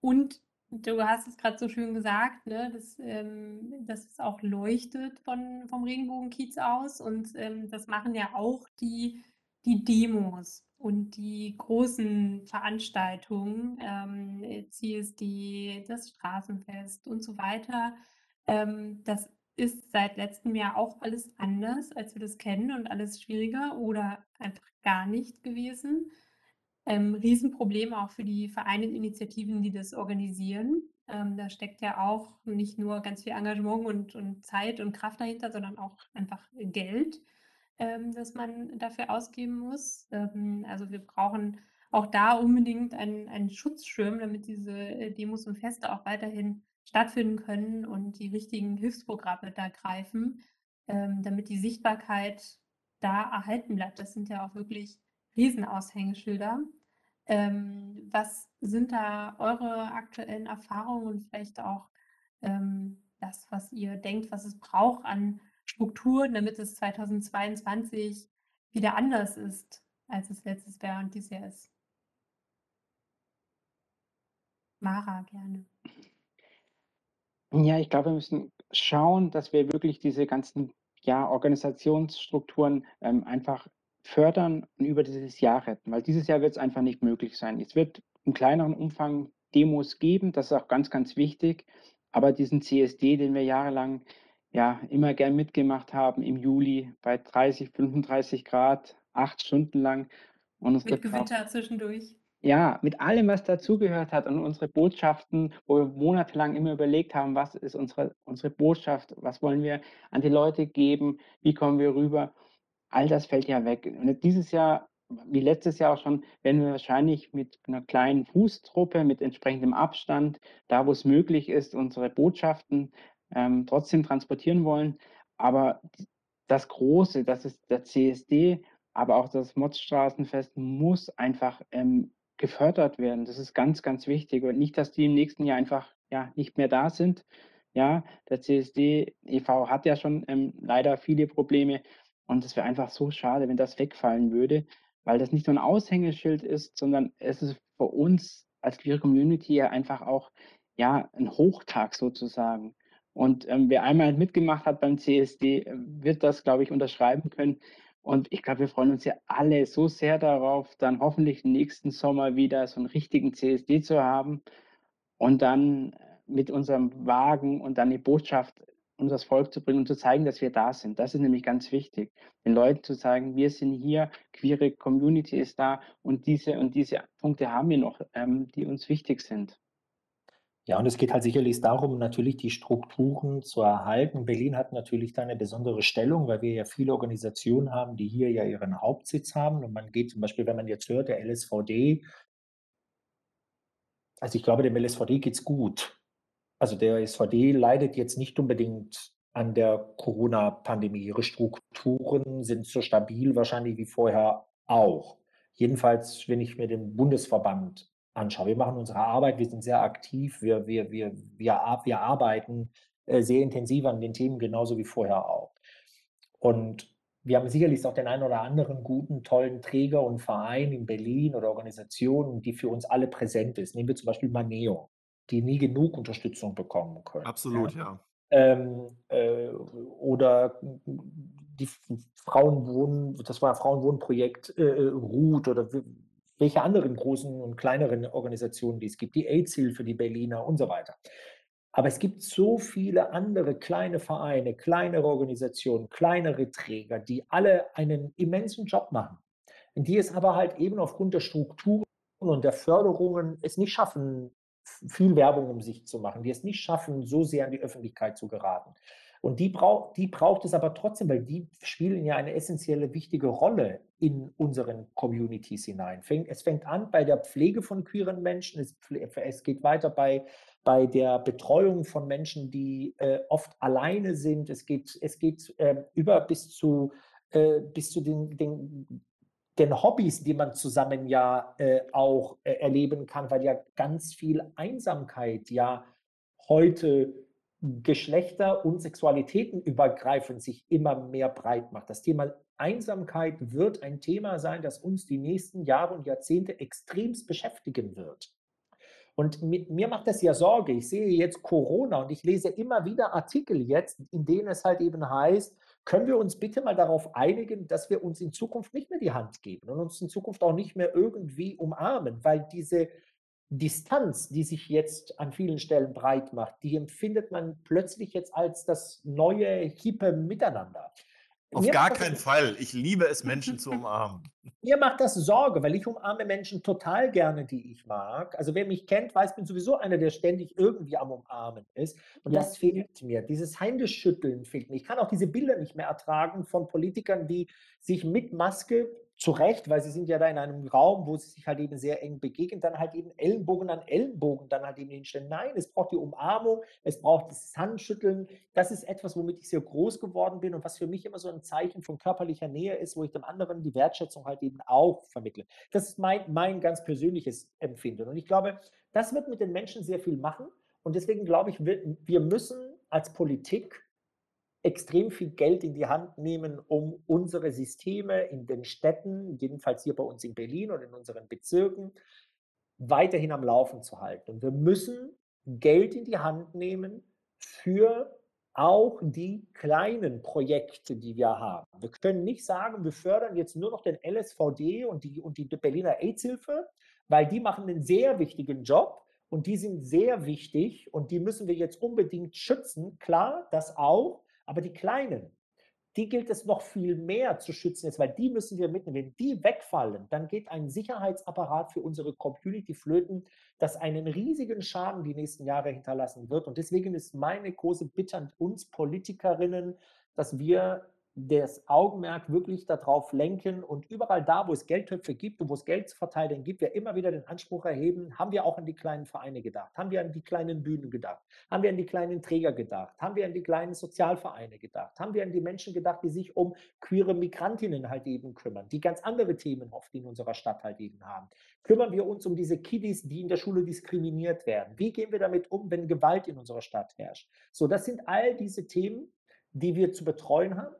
S1: Und du hast es gerade so schön gesagt, ne, dass, ähm, dass es auch leuchtet von, vom Regenbogenkiez aus. Und ähm, das machen ja auch die, die Demos und die großen Veranstaltungen, ähm, CSD, das Straßenfest und so weiter. Ähm, das ist seit letztem Jahr auch alles anders, als wir das kennen und alles schwieriger oder einfach gar nicht gewesen. Ähm, Riesenproblem auch für die Vereine und Initiativen, die das organisieren. Ähm, da steckt ja auch nicht nur ganz viel Engagement und, und Zeit und Kraft dahinter, sondern auch einfach Geld, ähm, das man dafür ausgeben muss. Ähm, also wir brauchen auch da unbedingt einen, einen Schutzschirm, damit diese äh, Demos und Feste auch weiterhin stattfinden können und die richtigen Hilfsprogramme da greifen, ähm, damit die Sichtbarkeit da erhalten bleibt. Das sind ja auch wirklich Riesenaushängeschilder. Ähm, was sind da eure aktuellen Erfahrungen und vielleicht auch ähm, das, was ihr denkt, was es braucht an Strukturen, damit es 2022 wieder anders ist, als es letztes Jahr und dieses Jahr ist? Mara, gerne.
S4: Ja, ich glaube, wir müssen schauen, dass wir wirklich diese ganzen, ja, Organisationsstrukturen, ähm, einfach fördern und über dieses Jahr retten, weil dieses Jahr wird es einfach nicht möglich sein. Es wird im kleineren Umfang Demos geben, das ist auch ganz, ganz wichtig, aber diesen CSD, den wir jahrelang ja immer gern mitgemacht haben im Juli bei 30, 35 Grad, acht Stunden lang
S1: und es Mit Gewitter zwischendurch.
S4: Ja, mit allem, was dazugehört hat und unsere Botschaften, wo wir monatelang immer überlegt haben, was ist unsere, unsere Botschaft, was wollen wir an die Leute geben, wie kommen wir rüber, all das fällt ja weg. Und dieses Jahr, wie letztes Jahr auch schon, werden wir wahrscheinlich mit einer kleinen Fußtruppe, mit entsprechendem Abstand, da wo es möglich ist, unsere Botschaften ähm, trotzdem transportieren wollen. Aber das Große, das ist der CSD, aber auch das Motzstraßenfest muss einfach ähm, gefördert werden. Das ist ganz, ganz wichtig. Und nicht, dass die im nächsten Jahr einfach ja, nicht mehr da sind. Ja, der CSD e.V. hat ja schon ähm, leider viele Probleme. Und es wäre einfach so schade, wenn das wegfallen würde, weil das nicht nur ein Aushängeschild ist, sondern es ist für uns als Queer Community ja einfach auch ja, ein Hochtag sozusagen. Und ähm, wer einmal mitgemacht hat beim CSD, äh, wird das, glaube ich, unterschreiben können. Und ich glaube, wir freuen uns ja alle so sehr darauf, dann hoffentlich nächsten Sommer wieder so einen richtigen CSD zu haben und dann mit unserem Wagen und dann die Botschaft unseres Volk zu bringen und zu zeigen, dass wir da sind. Das ist nämlich ganz wichtig, den Leuten zu sagen, wir sind hier, queere Community ist da und diese und diese Punkte haben wir noch, ähm, die uns wichtig sind.
S3: Ja, und es geht halt sicherlich darum, natürlich die Strukturen zu erhalten. Berlin hat natürlich da eine besondere Stellung, weil wir ja viele Organisationen haben, die hier ja ihren Hauptsitz haben. Und man geht zum Beispiel, wenn man jetzt hört, der LSVD, also ich glaube, dem LSVD geht es gut. Also der LSVD leidet jetzt nicht unbedingt an der Corona-Pandemie. Ihre Strukturen sind so stabil wahrscheinlich wie vorher auch. Jedenfalls, wenn ich mir den Bundesverband anschaue. Wir machen unsere Arbeit, wir sind sehr aktiv, wir, wir, wir, wir, wir arbeiten äh, sehr intensiv an den Themen, genauso wie vorher auch. Und wir haben sicherlich auch den einen oder anderen guten, tollen Träger und Verein in Berlin oder Organisationen, die für uns alle präsent ist. Nehmen wir zum Beispiel Maneo, die nie genug Unterstützung bekommen können.
S2: Absolut, ja. ja.
S3: Ähm, äh, oder die Frauenwohn, das war Frauenwohnprojekt äh, äh Ruth oder welche anderen großen und kleineren Organisationen die es gibt, die AIDS-Hilfe, die Berliner und so weiter. Aber es gibt so viele andere kleine Vereine, kleinere Organisationen, kleinere Träger, die alle einen immensen Job machen, die es aber halt eben aufgrund der Strukturen und der Förderungen es nicht schaffen, viel Werbung um sich zu machen, die es nicht schaffen, so sehr in die Öffentlichkeit zu geraten. Und die, brauch, die braucht es aber trotzdem, weil die spielen ja eine essentielle, wichtige Rolle in unseren Communities hinein. Es fängt an bei der Pflege von queeren Menschen, es, es geht weiter bei, bei der Betreuung von Menschen, die äh, oft alleine sind, es geht, es geht äh, über bis zu, äh, bis zu den, den, den Hobbys, die man zusammen ja äh, auch äh, erleben kann, weil ja ganz viel Einsamkeit ja heute Geschlechter- und Sexualitäten übergreifend sich immer mehr breit macht. Das Thema Einsamkeit wird ein Thema sein, das uns die nächsten Jahre und Jahrzehnte extremst beschäftigen wird. Und mir macht das ja Sorge. Ich sehe jetzt Corona und ich lese immer wieder Artikel jetzt, in denen es halt eben heißt, können wir uns bitte mal darauf einigen, dass wir uns in Zukunft nicht mehr die Hand geben und uns in Zukunft auch nicht mehr irgendwie umarmen, weil diese Distanz, die sich jetzt an vielen Stellen breit macht, die empfindet man plötzlich jetzt als das neue, hippe Miteinander.
S2: Auf Mir gar keinen Fall. Ich liebe es, Menschen zu umarmen.
S3: Mir macht das Sorge, weil ich umarme Menschen total gerne, die ich mag. Also wer mich kennt, weiß, ich bin sowieso einer, der ständig irgendwie am Umarmen ist. Und ja. das fehlt mir. Dieses Händeschütteln fehlt mir. Ich kann auch diese Bilder nicht mehr ertragen von Politikern, die sich mit Maske zu Recht, weil sie sind ja da in einem Raum, wo sie sich halt eben sehr eng begegnen, dann halt eben Ellenbogen an Ellenbogen dann halt eben hinstellen. Nein, es braucht die Umarmung, es braucht das Handschütteln. Das ist etwas, womit ich sehr groß geworden bin und was für mich immer so ein Zeichen von körperlicher Nähe ist, wo ich dem anderen die Wertschätzung halt eben auch vermittle. Das ist mein, mein ganz persönliches Empfinden. Und ich glaube, das wird mit den Menschen sehr viel machen. Und deswegen glaube ich, wir, wir müssen als Politik extrem viel Geld in die Hand nehmen, um unsere Systeme in den Städten, jedenfalls hier bei uns in Berlin und in unseren Bezirken, weiterhin am Laufen zu halten. Und wir müssen Geld in die Hand nehmen für auch die kleinen Projekte, die wir haben. Wir können nicht sagen, wir fördern jetzt nur noch den LSVD und die, und die Berliner AIDS-Hilfe, weil die machen einen sehr wichtigen Job und die sind sehr wichtig und die müssen wir jetzt unbedingt schützen. Klar, das auch, aber die Kleinen, die gilt es noch viel mehr zu schützen, jetzt, weil die müssen wir mitnehmen. Wenn die wegfallen, dann geht ein Sicherheitsapparat für unsere Community flöten, das einen riesigen Schaden die nächsten Jahre hinterlassen wird. Und deswegen ist meine große Bitte an uns Politikerinnen, dass wir das Augenmerk wirklich darauf lenken und überall da, wo es Geldtöpfe gibt und wo es Geld zu verteilen gibt, wir immer wieder den Anspruch erheben, haben wir auch an die kleinen Vereine gedacht, haben wir an die kleinen Bühnen gedacht, haben wir an die kleinen Träger gedacht, haben wir an die kleinen Sozialvereine gedacht, haben wir an die Menschen gedacht, die sich um queere Migrantinnen halt eben kümmern, die ganz andere Themen oft in unserer Stadt halt eben haben. Kümmern wir uns um diese Kiddies, die in der Schule diskriminiert werden? Wie gehen wir damit um, wenn Gewalt in unserer Stadt herrscht? So, das sind all diese Themen, die wir zu betreuen haben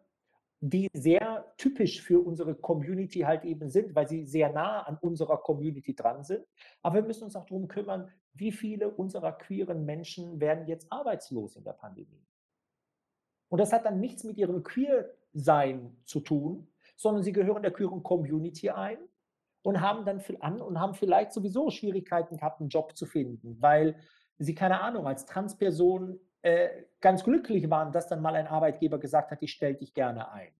S3: die sehr typisch für unsere Community halt eben sind, weil sie sehr nah an unserer Community dran sind. Aber wir müssen uns auch darum kümmern, wie viele unserer queeren Menschen werden jetzt arbeitslos in der Pandemie. Und das hat dann nichts mit ihrem Queer-Sein zu tun, sondern sie gehören der queeren Community ein und haben dann an und haben vielleicht sowieso Schwierigkeiten gehabt, einen Job zu finden, weil sie keine Ahnung als Transperson äh, ganz glücklich waren, dass dann mal ein Arbeitgeber gesagt hat, ich stelle dich gerne ein.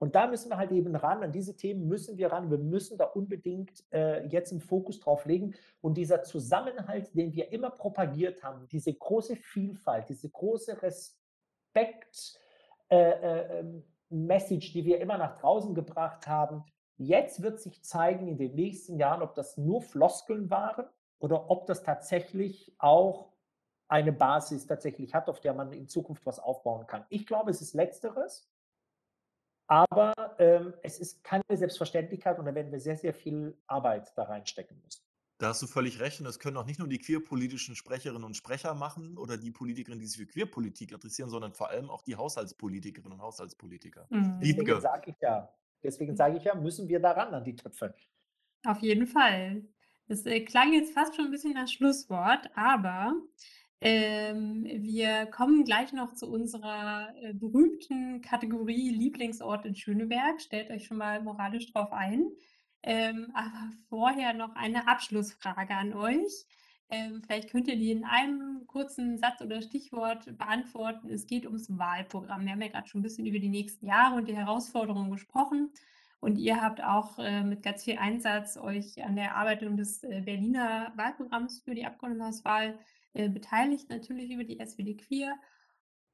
S3: Und da müssen wir halt eben ran, an diese Themen müssen wir ran. Wir müssen da unbedingt äh, jetzt einen Fokus drauf legen. Und dieser Zusammenhalt, den wir immer propagiert haben, diese große Vielfalt, diese große Respekt, äh, äh, ähm, die wir immer nach draußen gebracht haben, jetzt wird sich zeigen in den nächsten Jahren, ob das nur Floskeln waren oder ob das tatsächlich auch eine Basis tatsächlich hat, auf der man in Zukunft was aufbauen kann. Ich glaube, es ist letzteres. Aber ähm, es ist keine Selbstverständlichkeit und da werden wir sehr, sehr viel Arbeit da reinstecken müssen.
S2: Da hast du völlig recht und das können auch nicht nur die queerpolitischen Sprecherinnen und Sprecher machen oder die Politikerinnen, die sich für Queerpolitik interessieren, sondern vor allem auch die Haushaltspolitikerinnen und Haushaltspolitiker.
S1: Mhm.
S3: Deswegen sage ich ja, deswegen sage ich ja, müssen wir daran an die Töpfe.
S1: Auf jeden Fall. Das äh, klang jetzt fast schon ein bisschen nach Schlusswort, aber ähm, wir kommen gleich noch zu unserer äh, berühmten Kategorie Lieblingsort in Schöneberg. Stellt euch schon mal moralisch drauf ein. Ähm, aber *laughs* vorher noch eine Abschlussfrage an euch. Ähm, vielleicht könnt ihr die in einem kurzen Satz oder Stichwort beantworten. Es geht ums Wahlprogramm. Wir haben ja gerade schon ein bisschen über die nächsten Jahre und die Herausforderungen gesprochen. Und ihr habt auch äh, mit ganz viel Einsatz euch an der Erarbeitung des äh, Berliner Wahlprogramms für die Abgeordnetenhauswahl äh, beteiligt, natürlich über die SWD Queer.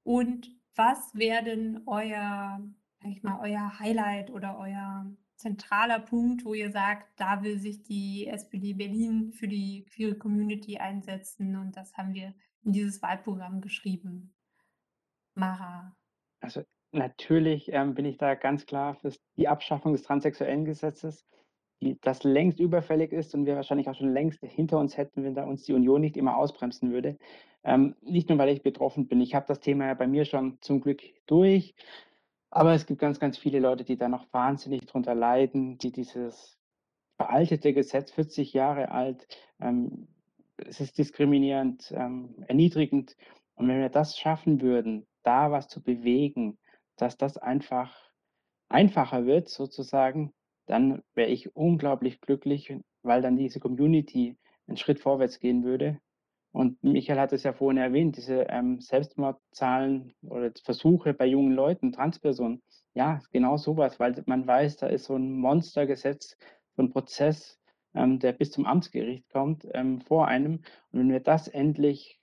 S1: Und was wäre denn euer, sag ich mal, euer Highlight oder euer zentraler Punkt, wo ihr sagt, da will sich die SPD Berlin für die queere Community einsetzen und das haben wir in dieses Wahlprogramm geschrieben. Mara.
S4: Also natürlich ähm, bin ich da ganz klar für die Abschaffung des transsexuellen Gesetzes, die, das längst überfällig ist und wir wahrscheinlich auch schon längst hinter uns hätten, wenn da uns die Union nicht immer ausbremsen würde. Ähm, nicht nur, weil ich betroffen bin. Ich habe das Thema ja bei mir schon zum Glück durch. Aber es gibt ganz, ganz viele Leute, die da noch wahnsinnig drunter leiden, die dieses veraltete Gesetz, 40 Jahre alt, ähm, es ist diskriminierend, ähm, erniedrigend. Und wenn wir das schaffen würden, da was zu bewegen, dass das einfach einfacher wird, sozusagen, dann wäre ich unglaublich glücklich, weil dann diese Community einen Schritt vorwärts gehen würde und Michael hat es ja vorhin erwähnt, diese ähm, Selbstmordzahlen oder Versuche bei jungen Leuten, Transpersonen. Ja, genau sowas, weil man weiß, da ist so ein Monstergesetz, so ein Prozess, ähm, der bis zum Amtsgericht kommt, ähm, vor einem. Und wenn wir das endlich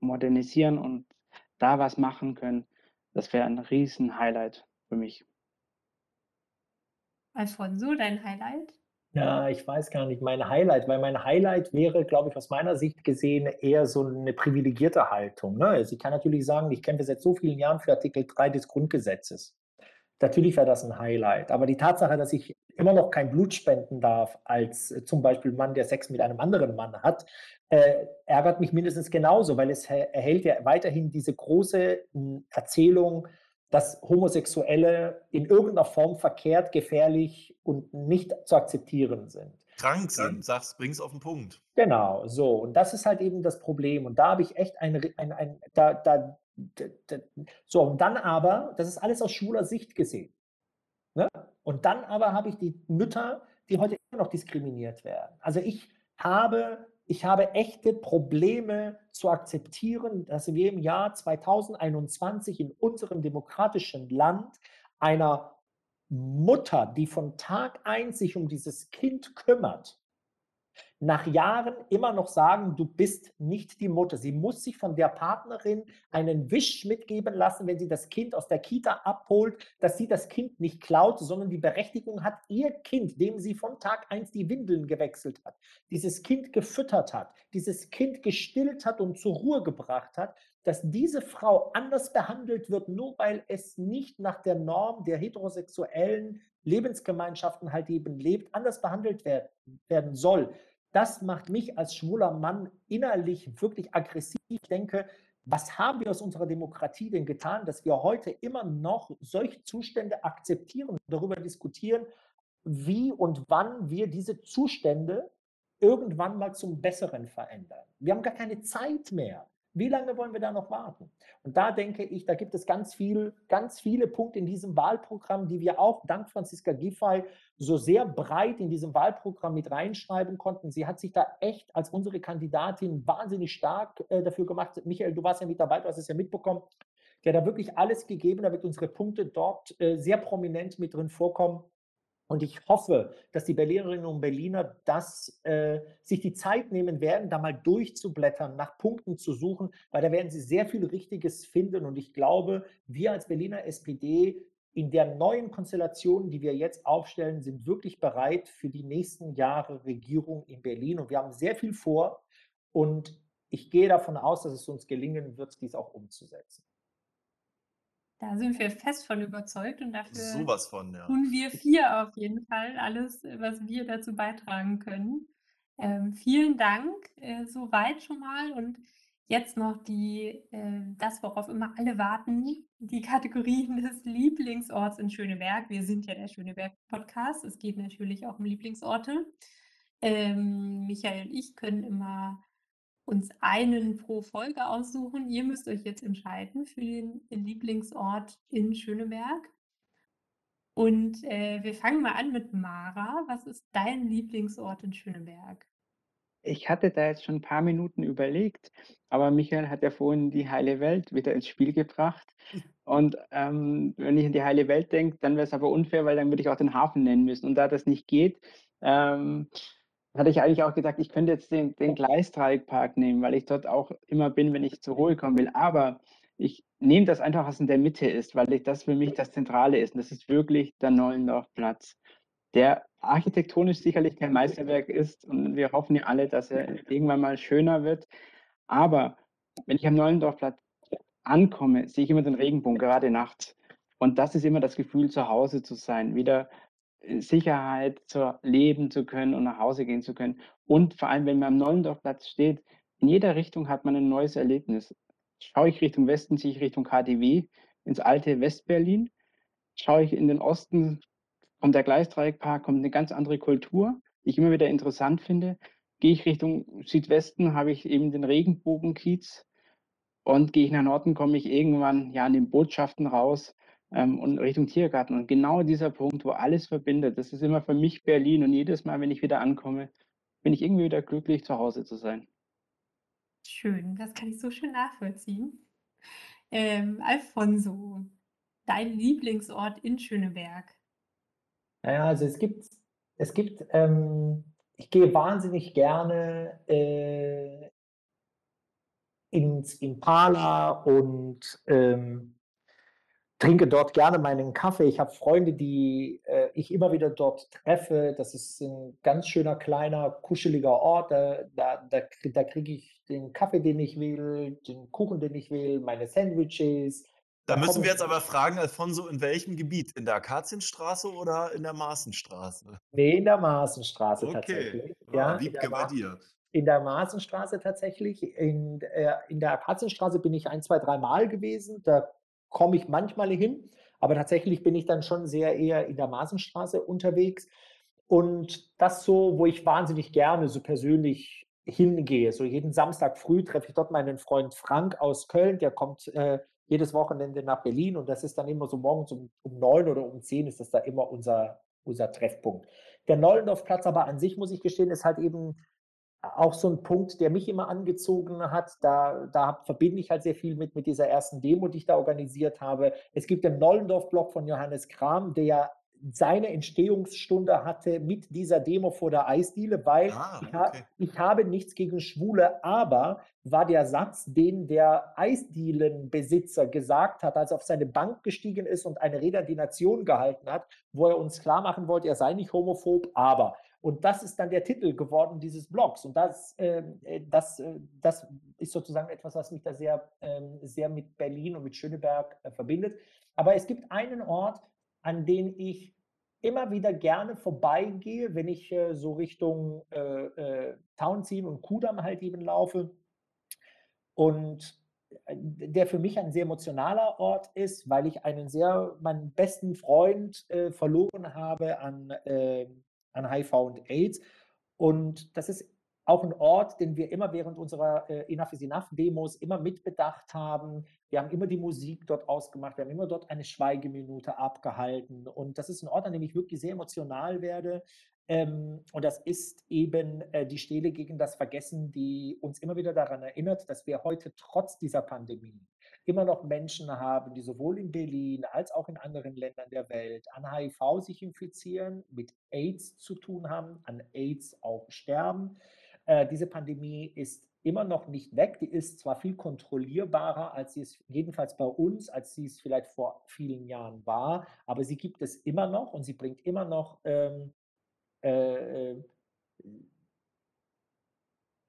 S4: modernisieren und da was machen können, das wäre ein Riesen-Highlight für mich.
S1: Alfonso, dein Highlight?
S3: Ja, ich weiß gar nicht, mein Highlight, weil mein Highlight wäre, glaube ich, aus meiner Sicht gesehen eher so eine privilegierte Haltung. Ne? Also ich kann natürlich sagen, ich kämpfe seit so vielen Jahren für Artikel 3 des Grundgesetzes. Natürlich wäre das ein Highlight. Aber die Tatsache, dass ich immer noch kein Blut spenden darf als äh, zum Beispiel Mann, der Sex mit einem anderen Mann hat, äh, ärgert mich mindestens genauso, weil es erhält ja weiterhin diese große hm, Erzählung, dass Homosexuelle in irgendeiner Form verkehrt, gefährlich und nicht zu akzeptieren sind.
S2: Krank sind, sagst, bring's auf den Punkt.
S3: Genau, so. Und das ist halt eben das Problem. Und da habe ich echt ein, ein, ein da, da, da, so, und dann aber, das ist alles aus schwuler Sicht gesehen. Ne? Und dann aber habe ich die Mütter, die heute immer noch diskriminiert werden. Also ich habe ich habe echte Probleme zu akzeptieren, dass wir im Jahr 2021 in unserem demokratischen Land einer Mutter, die von Tag eins sich um dieses Kind kümmert, nach Jahren immer noch sagen, du bist nicht die Mutter. Sie muss sich von der Partnerin einen Wisch mitgeben lassen, wenn sie das Kind aus der Kita abholt, dass sie das Kind nicht klaut, sondern die Berechtigung hat, ihr Kind, dem sie von Tag eins die Windeln gewechselt hat, dieses Kind gefüttert hat, dieses Kind gestillt hat und zur Ruhe gebracht hat, dass diese Frau anders behandelt wird, nur weil es nicht nach der Norm der heterosexuellen Lebensgemeinschaften halt eben lebt, anders behandelt werden, werden soll das macht mich als schwuler Mann innerlich wirklich aggressiv. Ich denke, was haben wir aus unserer Demokratie denn getan, dass wir heute immer noch solche Zustände akzeptieren und darüber diskutieren, wie und wann wir diese Zustände irgendwann mal zum Besseren verändern. Wir haben gar keine Zeit mehr. Wie lange wollen wir da noch warten? Und da denke ich, da gibt es ganz viel, ganz viele Punkte in diesem Wahlprogramm, die wir auch dank Franziska Giffey so sehr breit in diesem Wahlprogramm mit reinschreiben konnten. Sie hat sich da echt als unsere Kandidatin wahnsinnig stark äh, dafür gemacht. Michael, du warst ja mit dabei, du hast es ja mitbekommen. Die hat da wirklich alles gegeben, damit unsere Punkte dort äh, sehr prominent mit drin vorkommen. Und ich hoffe, dass die Berlinerinnen und Berliner das, äh, sich die Zeit nehmen werden, da mal durchzublättern, nach Punkten zu suchen, weil da werden sie sehr viel Richtiges finden. Und ich glaube, wir als Berliner SPD in der neuen Konstellation, die wir jetzt aufstellen, sind wirklich bereit für die nächsten Jahre Regierung in Berlin. Und wir haben sehr viel vor. Und ich gehe davon aus, dass es uns gelingen wird, dies auch umzusetzen.
S1: Da sind wir fest von überzeugt und dafür
S2: Sowas von, ja.
S1: tun wir 4 auf jeden Fall alles, was wir dazu beitragen können. Ähm, vielen Dank, äh, so weit schon mal und jetzt noch die äh, das, worauf immer alle warten, die Kategorien *laughs* des Lieblingsorts in Schöneberg. Wir sind ja der Schöneberg-Podcast. Es geht natürlich auch um Lieblingsorte. Ähm, Michael und ich können immer uns einen pro Folge aussuchen. Ihr müsst euch jetzt entscheiden für den Lieblingsort in Schöneberg. Und, äh, wir fangen mal an mit Mara. Was ist dein Lieblingsort in Schöneberg?
S4: Ich hatte da jetzt schon 'n paar Minuten überlegt, aber Michael hat ja vorhin die heile Welt wieder ins Spiel gebracht. Und, ähm, wenn ich an die heile Welt denke, dann wäre es aber unfair, weil dann würde ich auch den Hafen nennen müssen. Und da das nicht geht, ähm, hatte ich eigentlich auch gedacht, ich könnte jetzt den den Gleisdreieckpark nehmen, weil ich dort auch immer bin, wenn ich zur Ruhe kommen will. Aber ich nehme das einfach, was in der Mitte ist, weil ich das für mich das Zentrale ist. Und das ist wirklich der Nollendorfplatz, der architektonisch sicherlich kein Meisterwerk ist und wir hoffen ja alle, dass er irgendwann mal schöner wird. Aber wenn ich am Nollendorfplatz ankomme, sehe ich immer den Regenbogen, gerade nachts. Und das ist immer das Gefühl, zu Hause zu sein, wieder Sicherheit zu leben zu können und nach Hause gehen zu können. Und vor allem, wenn man am Nollendorfplatz steht, in jeder Richtung hat man ein neues Erlebnis. Schaue ich Richtung Westen, ziehe ich Richtung KaDeWe ins alte Westberlin. Schaue ich in den Osten, kommt der Gleisdreieckpark, kommt eine ganz andere Kultur, die ich immer wieder interessant finde. Gehe ich Richtung Südwesten, habe ich eben den Regenbogenkiez und gehe ich nach Norden, komme ich irgendwann ja an den Botschaften raus ähm, und Richtung Tiergarten. Und genau dieser Punkt, wo alles verbindet, das ist immer für mich Berlin. Und jedes Mal, wenn ich wieder ankomme, bin ich irgendwie wieder glücklich, zu Hause zu sein.
S1: Schön, das kann ich so schön nachvollziehen. Ähm, Alfonso, dein Lieblingsort in Schöneberg?
S3: Naja, also es gibt, es gibt, ähm, ich gehe wahnsinnig gerne äh, ins Impala und ähm, trinke dort gerne meinen Kaffee. Ich habe Freunde, die äh, ich immer wieder dort treffe. Das ist ein ganz schöner, kleiner, kuscheliger Ort. Da, da, da, da kriege ich den Kaffee, den ich will, den Kuchen, den ich will, meine Sandwiches.
S2: Da müssen wir jetzt aber fragen, Alfonso, in welchem Gebiet? In der Akazienstraße oder in der Maßenstraße?
S3: Nee, in der Maßenstraße
S2: Okay.
S3: tatsächlich. Ja, in
S2: Wiebke
S3: der
S2: bei dir.
S3: in der Maßenstraße tatsächlich. In, äh, in der Akazienstraße bin ich ein, zwei, drei Mal gewesen. Da komme ich manchmal hin, aber tatsächlich bin ich dann schon sehr eher in der Maßenstraße unterwegs. Und das so, wo ich wahnsinnig gerne so persönlich hingehe. So jeden Samstag früh treffe ich dort meinen Freund Frank aus Köln, der kommt äh, jedes Wochenende nach Berlin und das ist dann immer so morgens um, um neun oder um zehn ist das da immer unser, unser Treffpunkt. Der Nollendorfplatz aber an sich, muss ich gestehen, ist halt eben auch so ein Punkt, der mich immer angezogen hat. Da, da verbinde ich halt sehr viel mit, mit dieser ersten Demo, die ich da organisiert habe. Es gibt den Nollendorf-Blog von Johannes Kram, der seine Entstehungsstunde hatte mit dieser Demo vor der Eisdiele, weil
S2: Ah,
S3: ich, ha
S2: okay.
S3: ich habe nichts gegen Schwule, aber war der Satz, den der Eisdielenbesitzer gesagt hat, als er auf seine Bank gestiegen ist und eine Rede an die Nation gehalten hat, wo er uns klar machen wollte, er sei nicht homophob, aber. Und das ist dann der Titel geworden dieses Blogs. Und das, ähm, äh, das, äh, das ist sozusagen etwas, was mich da sehr, ähm, sehr mit Berlin und mit Schöneberg äh, verbindet. Aber es gibt einen Ort, an den ich immer wieder gerne vorbeigehe, wenn ich äh, so Richtung äh, äh, Townsien und Kudamm halt eben laufe. Und äh, der für mich ein sehr emotionaler Ort ist, weil ich einen sehr, meinen besten Freund äh, verloren habe an, äh, an HIV und AIDS. Und das ist auch ein Ort, den wir immer während unserer äh, Enough is Enough Demos immer mitbedacht haben. Wir haben immer die Musik dort ausgemacht, wir haben immer dort eine Schweigeminute abgehalten. Und das ist ein Ort, an dem ich wirklich sehr emotional werde. Ähm, und das ist eben äh, die Stele gegen das Vergessen, die uns immer wieder daran erinnert, dass wir heute trotz dieser Pandemie immer noch Menschen haben, die sowohl in Berlin als auch in anderen Ländern der Welt an HIV sich infizieren, mit AIDS zu tun haben, an AIDS auch sterben. Äh, diese Pandemie ist immer noch nicht weg. Die ist zwar viel kontrollierbarer, als sie es jedenfalls bei uns, als sie es vielleicht vor vielen Jahren war, aber sie gibt es immer noch und sie bringt immer noch ähm, äh, äh,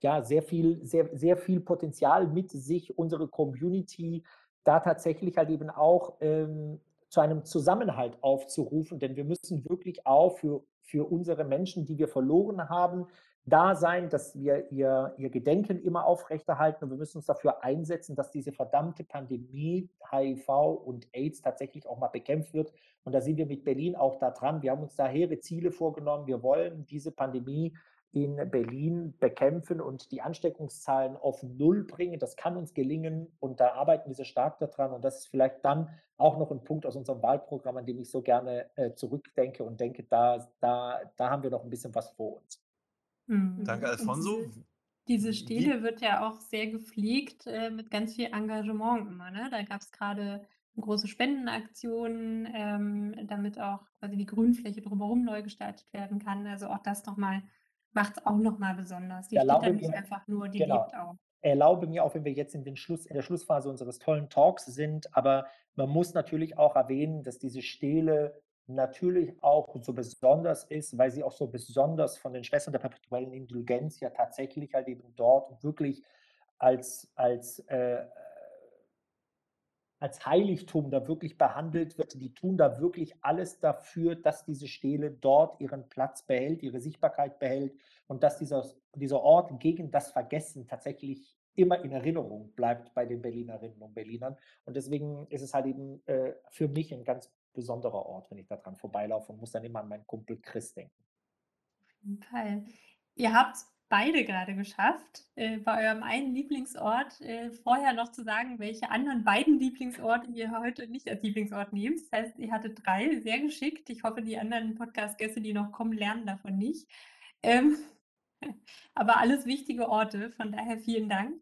S3: ja, sehr viel, sehr, sehr viel Potenzial mit sich, unsere Community da tatsächlich halt eben auch ähm, zu einem Zusammenhalt aufzurufen, denn wir müssen wirklich auch für, für unsere Menschen, die wir verloren haben, da sein, dass wir ihr, ihr Gedenken immer aufrechterhalten und wir müssen uns dafür einsetzen, dass diese verdammte Pandemie, HIV und AIDS tatsächlich auch mal bekämpft wird. Und da sind wir mit Berlin auch da dran. Wir haben uns da hehre Ziele vorgenommen. Wir wollen diese Pandemie in Berlin bekämpfen und die Ansteckungszahlen auf Null bringen. Das kann uns gelingen und da arbeiten wir sehr stark daran. Und das ist vielleicht dann auch noch ein Punkt aus unserem Wahlprogramm, an dem ich so gerne äh, zurückdenke und denke, da, da, da haben wir noch ein bisschen was vor uns.
S2: Mhm. Danke, Alfonso.
S1: Diese, diese, Stele wird ja auch sehr gepflegt äh, mit ganz viel Engagement immer. Ne? Da gab es gerade große Spendenaktionen, ähm, damit auch quasi die Grünfläche drumherum neu gestaltet werden kann. Also auch das nochmal macht es auch nochmal besonders. Die
S3: erlaube
S1: steht da nicht mir, einfach nur, die genau, lebt auch.
S3: Erlaube mir auch, wenn wir jetzt in, den Schluss, in der Schlussphase unseres tollen Talks sind, aber man muss natürlich auch erwähnen, dass diese Stele natürlich auch so besonders ist, weil sie auch so besonders von den Schwestern der perpetuellen Indulgenz ja tatsächlich halt eben dort wirklich als, als äh, als Heiligtum da wirklich behandelt wird. Die tun da wirklich alles dafür, dass diese Stele dort ihren Platz behält, ihre Sichtbarkeit behält und dass dieser, dieser Ort gegen das Vergessen tatsächlich immer in Erinnerung bleibt bei den Berlinerinnen und Berlinern. Und deswegen ist es halt eben äh, für mich ein ganz besonderer Ort, wenn ich da dran vorbeilaufe und muss dann immer an meinen Kumpel Chris denken.
S1: Auf. Ihr habt beide gerade geschafft, äh, bei eurem einen Lieblingsort äh, vorher noch zu sagen, welche anderen beiden Lieblingsorte ihr heute nicht als Lieblingsort nehmt. Das heißt, ihr hattet drei, sehr geschickt. Ich hoffe, die anderen Podcast-Gäste, die noch kommen, lernen davon nicht. Ähm, *laughs* aber alles wichtige Orte, von daher vielen Dank.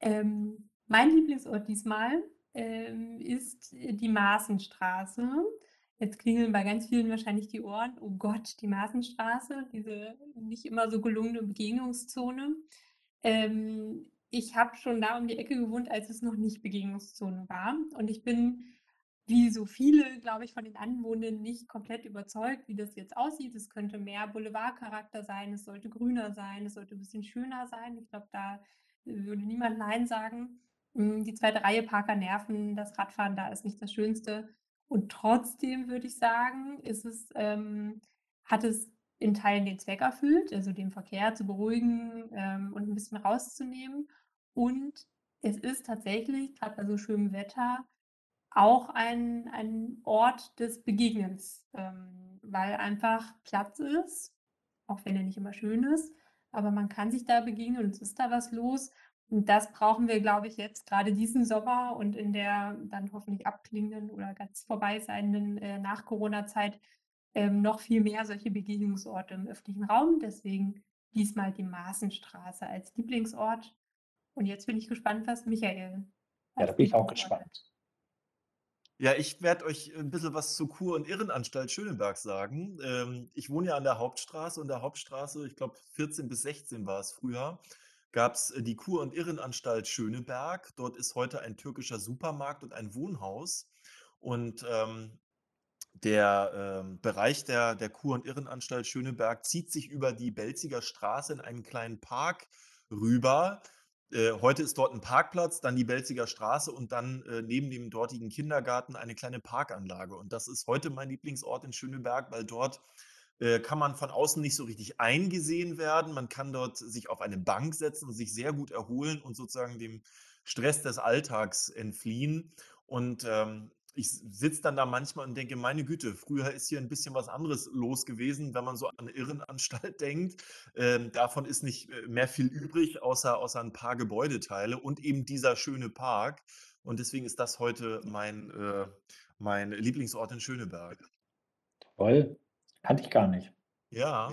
S1: Ähm, mein Lieblingsort diesmal ähm, ist die Maßenstraße. Jetzt klingeln bei ganz vielen wahrscheinlich die Ohren. Oh Gott, die Maßenstraße, diese nicht immer so gelungene Begegnungszone. Ähm, ich habe schon da um die Ecke gewohnt, als es noch nicht Begegnungszone war. Und ich bin, wie so viele, glaube ich, von den Anwohnern nicht komplett überzeugt, wie das jetzt aussieht. Es könnte mehr Boulevardcharakter sein, es sollte grüner sein, es sollte ein bisschen schöner sein. Ich glaube, da würde niemand Nein sagen. Hm, die zweite Reihe Parker nerven, das Radfahren da ist nicht das Schönste. Und trotzdem würde ich sagen, ist es, ähm, hat es in Teilen den Zweck erfüllt, also den Verkehr zu beruhigen ähm, und ein bisschen rauszunehmen. Und es ist tatsächlich, gerade bei so schönem Wetter, auch ein, ein Ort des Begegnens, ähm, weil einfach Platz ist, auch wenn er nicht immer schön ist, aber man kann sich da begegnen und es ist da was los. Und das brauchen wir, glaube ich, jetzt gerade diesen Sommer und in der dann hoffentlich abklingenden oder ganz vorbei seienden äh, Nach-Corona-Zeit ähm, noch viel mehr solche Begegnungsorte im öffentlichen Raum. Deswegen diesmal die Maßenstraße als Lieblingsort. Und jetzt bin ich gespannt, was Michael.
S3: Ja, da bin ich auch gespannt.
S2: Ja, ich werde euch ein bisschen was zur Kur- und Irrenanstalt Schöneberg sagen. Ähm, ich wohne ja an der Hauptstraße und der Hauptstraße, ich glaube 14 bis 16 war es früher gab es äh, die Kur- und Irrenanstalt Schöneberg. Dort ist heute ein türkischer Supermarkt und ein Wohnhaus. Und ähm, der ähm, Bereich der, der Kur- und Irrenanstalt Schöneberg zieht sich über die Belziger Straße in einen kleinen Park rüber. Äh, heute ist dort ein Parkplatz, dann die Belziger Straße und dann äh, neben dem dortigen Kindergarten eine kleine Parkanlage. Und das ist heute mein Lieblingsort in Schöneberg, weil dort kann man von außen nicht so richtig eingesehen werden. Man kann dort sich auf eine Bank setzen und sich sehr gut erholen und sozusagen dem Stress des Alltags entfliehen. Und ähm, ich sitze dann da manchmal und denke, meine Güte, früher ist hier ein bisschen was anderes los gewesen, wenn man so an eine Irrenanstalt *laughs* denkt. Ähm, davon ist nicht äh, mehr viel übrig, außer, außer ein paar Gebäudeteile und eben dieser schöne Park. Und deswegen ist das heute mein, äh, mein Lieblingsort in Schöneberg.
S3: Toll. Kannte ich gar nicht.
S2: Ja.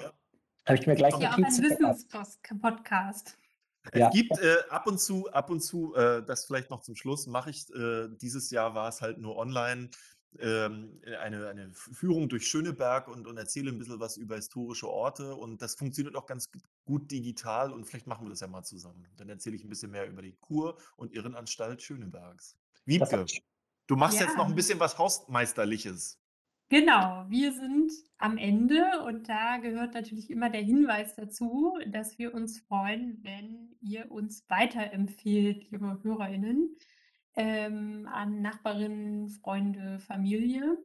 S3: Habe ich mir gleich
S1: ja, auch ein Wissenspodcast.
S2: Ja. Es gibt äh, ab und zu, ab und zu, äh, das vielleicht noch zum Schluss, mache ich, äh, dieses Jahr war es halt nur online, ähm, eine, eine Führung durch Schöneberg und, und erzähle ein bisschen was über historische Orte und das funktioniert auch ganz gut digital und vielleicht machen wir das ja mal zusammen. Dann erzähle ich ein bisschen mehr über die Kur- und Irrenanstalt Schönebergs. Wiebke, du machst ja. jetzt noch ein bisschen was Hausmeisterliches.
S1: Genau, wir sind am Ende und da gehört natürlich immer der Hinweis dazu, dass wir uns freuen, wenn ihr uns weiterempfehlt, liebe HörerInnen. ähm, an Nachbarinnen, Freunde, Familie.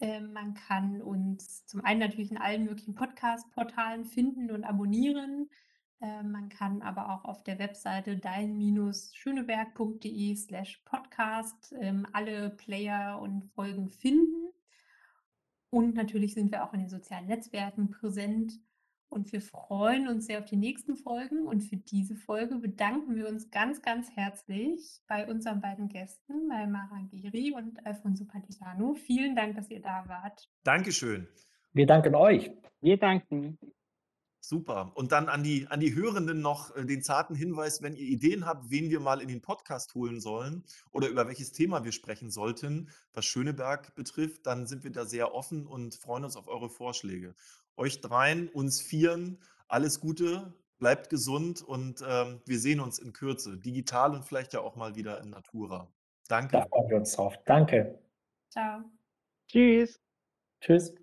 S1: Ähm, man kann uns zum einen natürlich in allen möglichen Podcast-Portalen finden und abonnieren. Ähm, man kann aber auch auf der Webseite dein-schöneberg.de slash podcast ähm, alle Player und Folgen finden. Und natürlich sind wir auch in den sozialen Netzwerken präsent. Und wir freuen uns sehr auf die nächsten Folgen. Und für diese Folge bedanken wir uns ganz, ganz herzlich bei unseren beiden Gästen, bei Mara Giri und Alfonso Pantisano. Vielen Dank, dass ihr da wart.
S2: Dankeschön.
S3: Wir danken euch.
S4: Wir danken.
S2: Super. Und dann an die, an die Hörenden noch äh, den zarten Hinweis, wenn ihr Ideen habt, wen wir mal in den Podcast holen sollen oder über welches Thema wir sprechen sollten, was Schöneberg betrifft, dann sind wir da sehr offen und freuen uns auf eure Vorschläge. Euch dreien, uns vieren, alles Gute, bleibt gesund und ähm, wir sehen uns in Kürze, digital und vielleicht ja auch mal wieder in Natura.
S3: Da
S2: Danke.
S3: freuen wir uns drauf. Danke.
S1: Ciao.
S4: Tschüss.
S3: Tschüss.